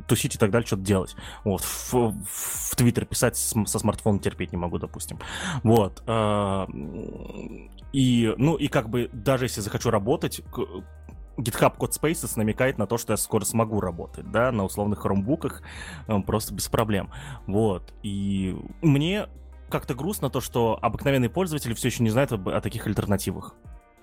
S2: тусить и так далее, что-то делать. Вот, в, в Твиттер писать со смартфона терпеть не могу, допустим. Вот. Э, и, ну, и как бы даже если захочу работать, GitHub Codespaces намекает на то, что я скоро смогу работать, да, на условных хромбуках, э, просто без проблем. Вот. И мне как-то грустно то, что обыкновенные пользователи все еще не знают о, о таких альтернативах.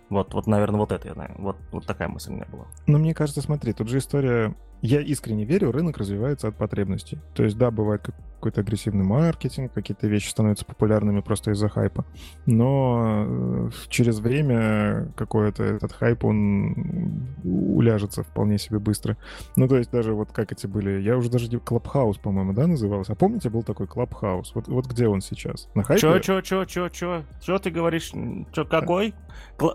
S2: Вот, вот, наверное, вот это, я вот, вот такая мысль у меня была.
S1: Ну, мне кажется, смотри, тут же история... Я искренне верю, рынок развивается от потребностей. То есть, да, бывает какой-то агрессивный маркетинг, какие-то вещи становятся популярными просто из-за хайпа. Но э, через время какой-то этот хайп, он уляжется вполне себе быстро. Ну, то есть даже вот как эти были... Я уже даже Clubhouse, по-моему, да, назывался? А помните, был такой Clubhouse? Вот, вот где он сейчас?
S2: На хайпе? Чё, чё, чё, чё, чё? Чё ты говоришь? Чё, какой? Кл...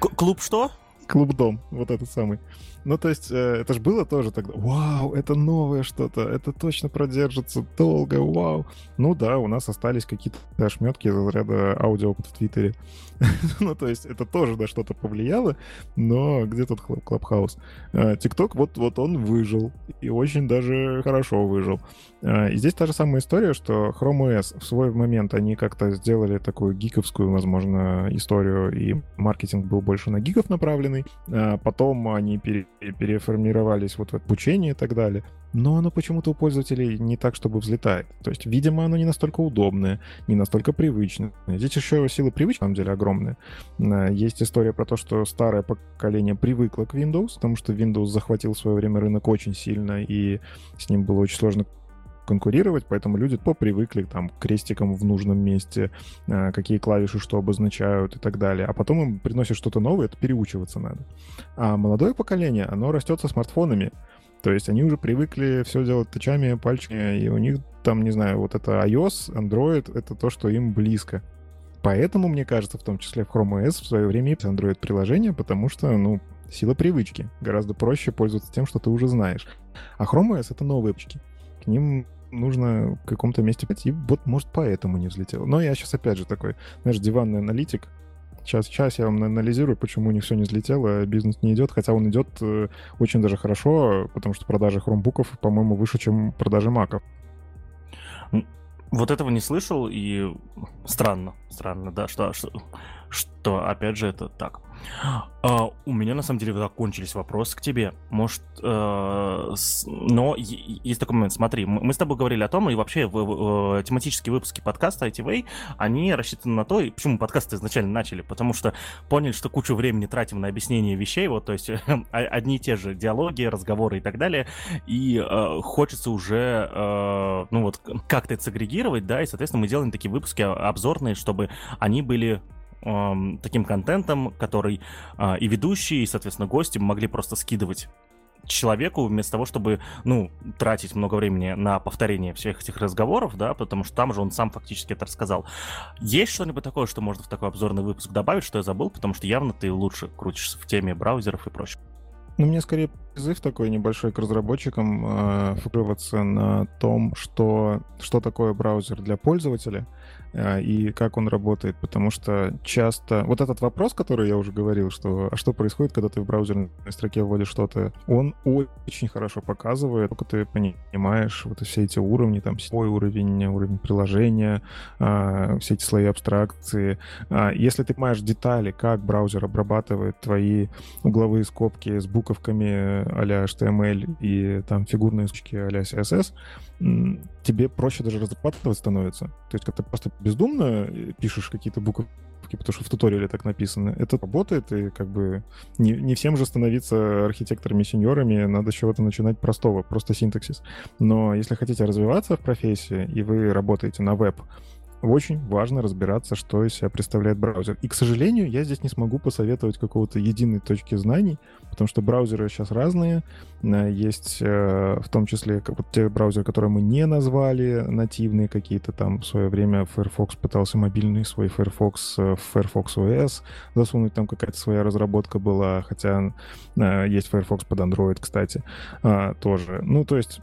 S2: Клуб что?
S1: Клуб Дом, вот этот самый. Ну, то есть, э, это же было тоже тогда. Вау, это новое что-то, это точно продержится долго, вау. Ну да, у нас остались какие-то ошметки из разряда аудиоопыт в Твиттере. [laughs] ну, то есть, это тоже на что-то повлияло, но где тут Клабхаус? Э, ТикТок, вот, вот он выжил, и очень даже хорошо выжил. Э, и здесь та же самая история, что Chrome OS в свой момент они как-то сделали такую гиковскую, возможно, историю, и маркетинг был больше на гигов направленный. Потом они пере переформировались вот в обучение и так далее. Но оно почему-то у пользователей не так, чтобы взлетает. То есть, видимо, оно не настолько удобное, не настолько привычное. Здесь еще сила привычки, на самом деле, огромная. Э, есть история про то, что старое поколение привыкло к Windows, потому что Windows захватил в свое время рынок очень сильно, и с ним было очень сложно конкурировать, поэтому люди попривыкли там к крестикам в нужном месте, э, какие клавиши что обозначают и так далее. А потом им приносят что-то новое, это переучиваться надо. А молодое поколение, оно растет со смартфонами. То есть они уже привыкли все делать тычами, пальчиками, и у них там, не знаю, вот это iOS, Android, это то, что им близко. Поэтому, мне кажется, в том числе в Chrome OS в свое время Android-приложение, потому что, ну, сила привычки. Гораздо проще пользоваться тем, что ты уже знаешь. А Chrome OS — это новые привычки. К ним нужно в каком-то месте пойти. Вот, может, поэтому не взлетел. Но я сейчас, опять же, такой, знаешь, диванный аналитик. Сейчас, сейчас я вам анализирую, почему у них все не взлетело, бизнес не идет, хотя он идет э, очень даже хорошо, потому что продажи хромбуков, по-моему, выше, чем продажи маков.
S2: Вот этого не слышал, и странно, странно, да, что, что, что опять же, это так. Uh, у меня на самом деле закончились вопросы к тебе. Может, uh, с... но есть такой момент. Смотри, мы с тобой говорили о том, и вообще в, в, в тематические выпуски подкаста ITV, они рассчитаны на то, и почему подкасты изначально начали, потому что поняли, что кучу времени тратим на объяснение вещей, вот, то есть [laughs] одни и те же диалоги, разговоры и так далее, и uh, хочется уже, ну вот, как-то это сагрегировать, да, и, соответственно, мы делаем такие выпуски обзорные, чтобы они были э, таким контентом, который э, и ведущие, и, соответственно, гости могли просто скидывать человеку вместо того, чтобы, ну, тратить много времени на повторение всех этих разговоров, да, потому что там же он сам фактически это рассказал. Есть что-нибудь такое, что можно в такой обзорный выпуск добавить, что я забыл, потому что явно ты лучше крутишься в теме браузеров и прочего.
S1: Ну, мне скорее призыв такой небольшой к разработчикам э, фокусироваться на том, что, что такое браузер для пользователя и как он работает, потому что часто... Вот этот вопрос, который я уже говорил, что а что происходит, когда ты в браузерной строке вводишь что-то, он очень хорошо показывает, только ты понимаешь вот все эти уровни, там, свой уровень, уровень приложения, э, все эти слои абстракции. Э, если ты понимаешь детали, как браузер обрабатывает твои угловые скобки с буковками а-ля HTML и там фигурные скобки а-ля CSS, тебе проще даже разрабатывать становится. То есть, когда ты просто бездумно э, пишешь какие-то буквы потому что в туториале так написано. Это работает, и как бы не, не всем же становиться архитекторами-сеньорами, надо с чего-то начинать простого, просто синтаксис. Но если хотите развиваться в профессии, и вы работаете на веб, очень важно разбираться, что из себя представляет браузер. И, к сожалению, я здесь не смогу посоветовать какого-то единой точки знаний, потому что браузеры сейчас разные. Э, есть э, в том числе вот те браузеры, которые мы не назвали, нативные какие-то там. В свое время Firefox пытался мобильный свой Firefox в Firefox OS засунуть, там какая-то своя разработка была, хотя э, есть Firefox под Android, кстати, тоже. Ну, то есть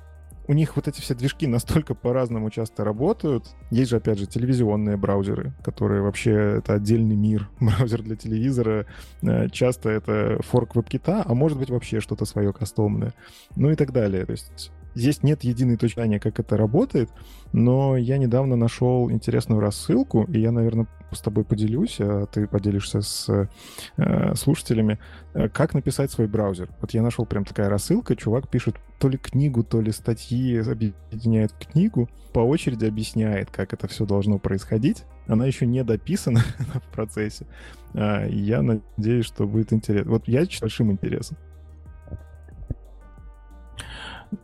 S1: у них вот эти все движки настолько по-разному часто работают. Есть же, опять же, телевизионные браузеры, которые вообще это отдельный мир. [laughs] Браузер для телевизора э, часто это форк веб-кита, а может быть вообще что-то свое кастомное. Ну и так далее. То есть Здесь нет единой точки зрения, как это работает, но я недавно нашел интересную рассылку, и я, наверное, с тобой поделюсь, а ты поделишься с э, слушателями, э, как написать свой браузер. Вот я нашел прям такая рассылка, чувак пишет то ли книгу, то ли статьи, объединяет книгу, по очереди объясняет, как это все должно происходить. Она еще не дописана [laughs] в процессе. А, я надеюсь, что будет интересно. Вот я с большим интересом.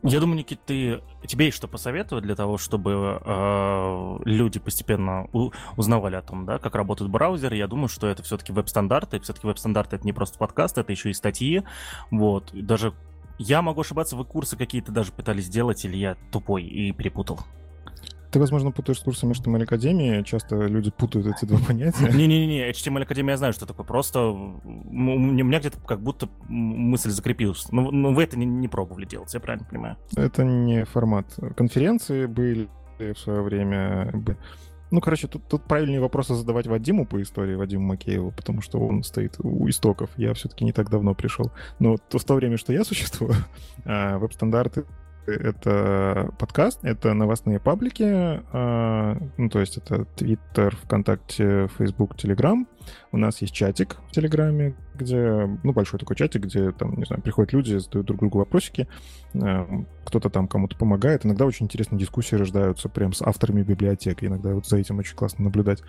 S2: Я думаю, Никит, ты, тебе есть что посоветовать для того, чтобы э, люди постепенно у, узнавали о том, да, как работают браузеры. Я думаю, что это все-таки веб-стандарты. Все-таки веб-стандарты это не просто подкаст, это еще и статьи. Вот. Даже я могу ошибаться, вы курсы какие-то даже пытались сделать, или я тупой и перепутал.
S1: Ты, возможно, путаешь с курсом HTML Академии. Часто люди путают эти два понятия. [laughs]
S2: Не-не-не, HTML Академия я знаю, что такое. Просто у меня где-то как будто мысль закрепилась. Но, но вы это не, не пробовали делать, я правильно понимаю?
S1: Это не формат. Конференции были в свое время. Ну, короче, тут, тут правильнее вопросы задавать Вадиму по истории, Вадиму Макееву, потому что он стоит у истоков. Я все-таки не так давно пришел. Но то, в то время, что я существую, [laughs] а, веб-стандарты это подкаст, это новостные паблики, а, ну, то есть это Twitter, ВКонтакте, Facebook, Telegram. У нас есть чатик в Телеграме, где, ну, большой такой чатик, где там, не знаю, приходят люди, задают друг другу вопросики, э, кто-то там кому-то помогает. Иногда очень интересные дискуссии рождаются прям с авторами библиотек. Иногда вот за этим очень классно наблюдать.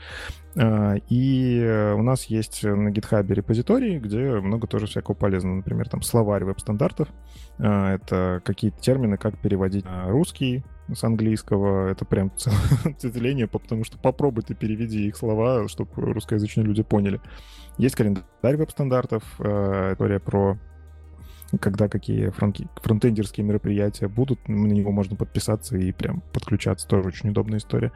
S1: Э, и у нас есть на GitHub репозиторий, где много тоже всякого полезного. Например, там словарь веб-стандартов. Э, это какие-то термины, как переводить русский, с английского. Это прям [laughs] целение, потому что попробуй ты переведи их слова, чтобы русскоязычные люди поняли. Есть календарь веб-стандартов, э, история про когда какие фронки, фронтендерские мероприятия будут, на него можно подписаться и прям подключаться, тоже очень удобная история.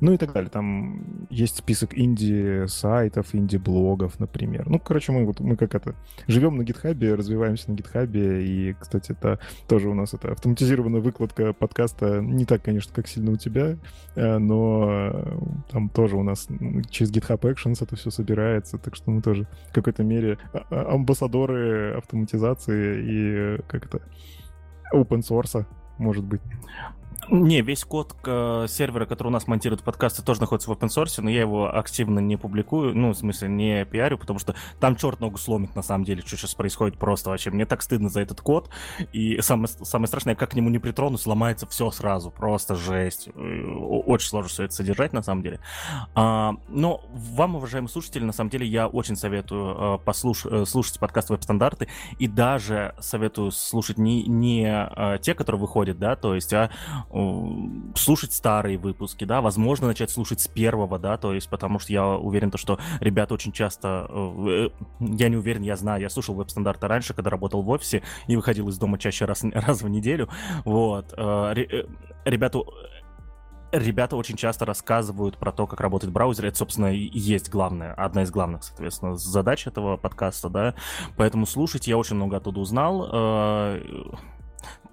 S1: Ну и так далее. Там есть список инди-сайтов, инди-блогов, например. Ну, короче, мы вот мы как это живем на гитхабе, развиваемся на гитхабе, и, кстати, это тоже у нас это автоматизированная выкладка подкаста не так, конечно, как сильно у тебя, э, но там тоже у нас через GitHub Actions это все собирается, так что мы тоже в какой-то мере а, а, амбассадоры автоматизации и как это open source, может быть.
S2: Не, весь код к сервера, который у нас монтирует подкасты, тоже находится в open source, но я его активно не публикую, ну, в смысле, не пиарю, потому что там черт ногу сломит, на самом деле, что сейчас происходит просто вообще. Мне так стыдно за этот код, и самое, самое страшное, как к нему не притронусь, ломается все сразу, просто жесть. Очень сложно все это содержать, на самом деле. А, но вам, уважаемые слушатели, на самом деле, я очень советую а, послуш... Э, слушать подкаст «Веб-стандарты», и даже советую слушать не, не те, которые выходят, да, то есть, а слушать старые выпуски, да, возможно, начать слушать с первого, да, то есть, потому что я уверен, то, что ребята очень часто, э, я не уверен, я знаю, я слушал веб-стандарты раньше, когда работал в офисе и выходил из дома чаще раз, [laughs] раз в неделю, вот, э, э, ребята ребята очень часто рассказывают про то, как работает браузер. Это, собственно, и есть главное, одна из главных, соответственно, задач этого подкаста, да. Поэтому слушайте, я очень много оттуда узнал.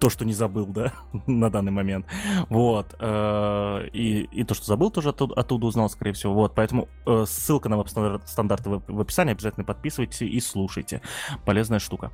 S2: То, что не забыл, да, [laughs] на данный момент. Вот. Э, и, и то, что забыл, тоже оттуда, оттуда узнал, скорее всего. Вот. Поэтому э, ссылка на веб-стандарты в, описании. Обязательно подписывайтесь и слушайте. Полезная штука.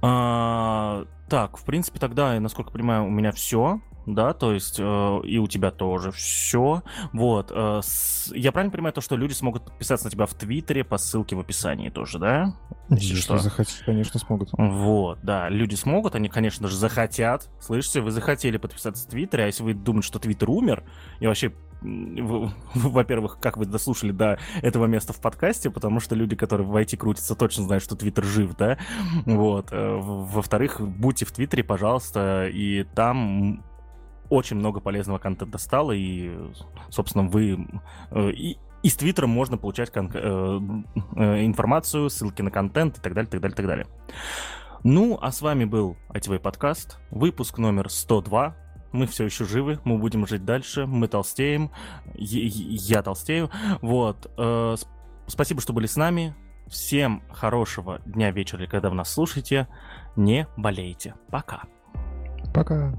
S2: Так, в принципе, тогда, насколько понимаю, у меня все да, то есть э, и у тебя тоже все. Вот. Э, с... Я правильно понимаю то, что люди смогут подписаться на тебя в Твиттере по ссылке в описании тоже, да?
S1: Если, что. захотят, конечно, смогут.
S2: Вот, да, люди смогут, они, конечно же, захотят. Слышите, вы захотели подписаться в Твиттере, а если вы думаете, что Твиттер умер, и вообще [laughs] во-первых, как вы дослушали до этого места в подкасте, потому что люди, которые в IT крутятся, точно знают, что Твиттер жив, да? Вот. Э, во-вторых, будьте в Твиттере, пожалуйста, и там очень много полезного контента стало, и, собственно, вы... Э, и, из Твиттера можно получать кон- э, э, информацию, ссылки на контент и так далее, так далее, так далее. Ну, а с вами был ITV подкаст, выпуск номер 102. Мы все еще живы, мы будем жить дальше, мы толстеем, я толстею. Вот. Э, спасибо, что были с нами. Всем хорошего дня, вечера, когда вы нас слушаете. Не болейте. Пока.
S1: Пока.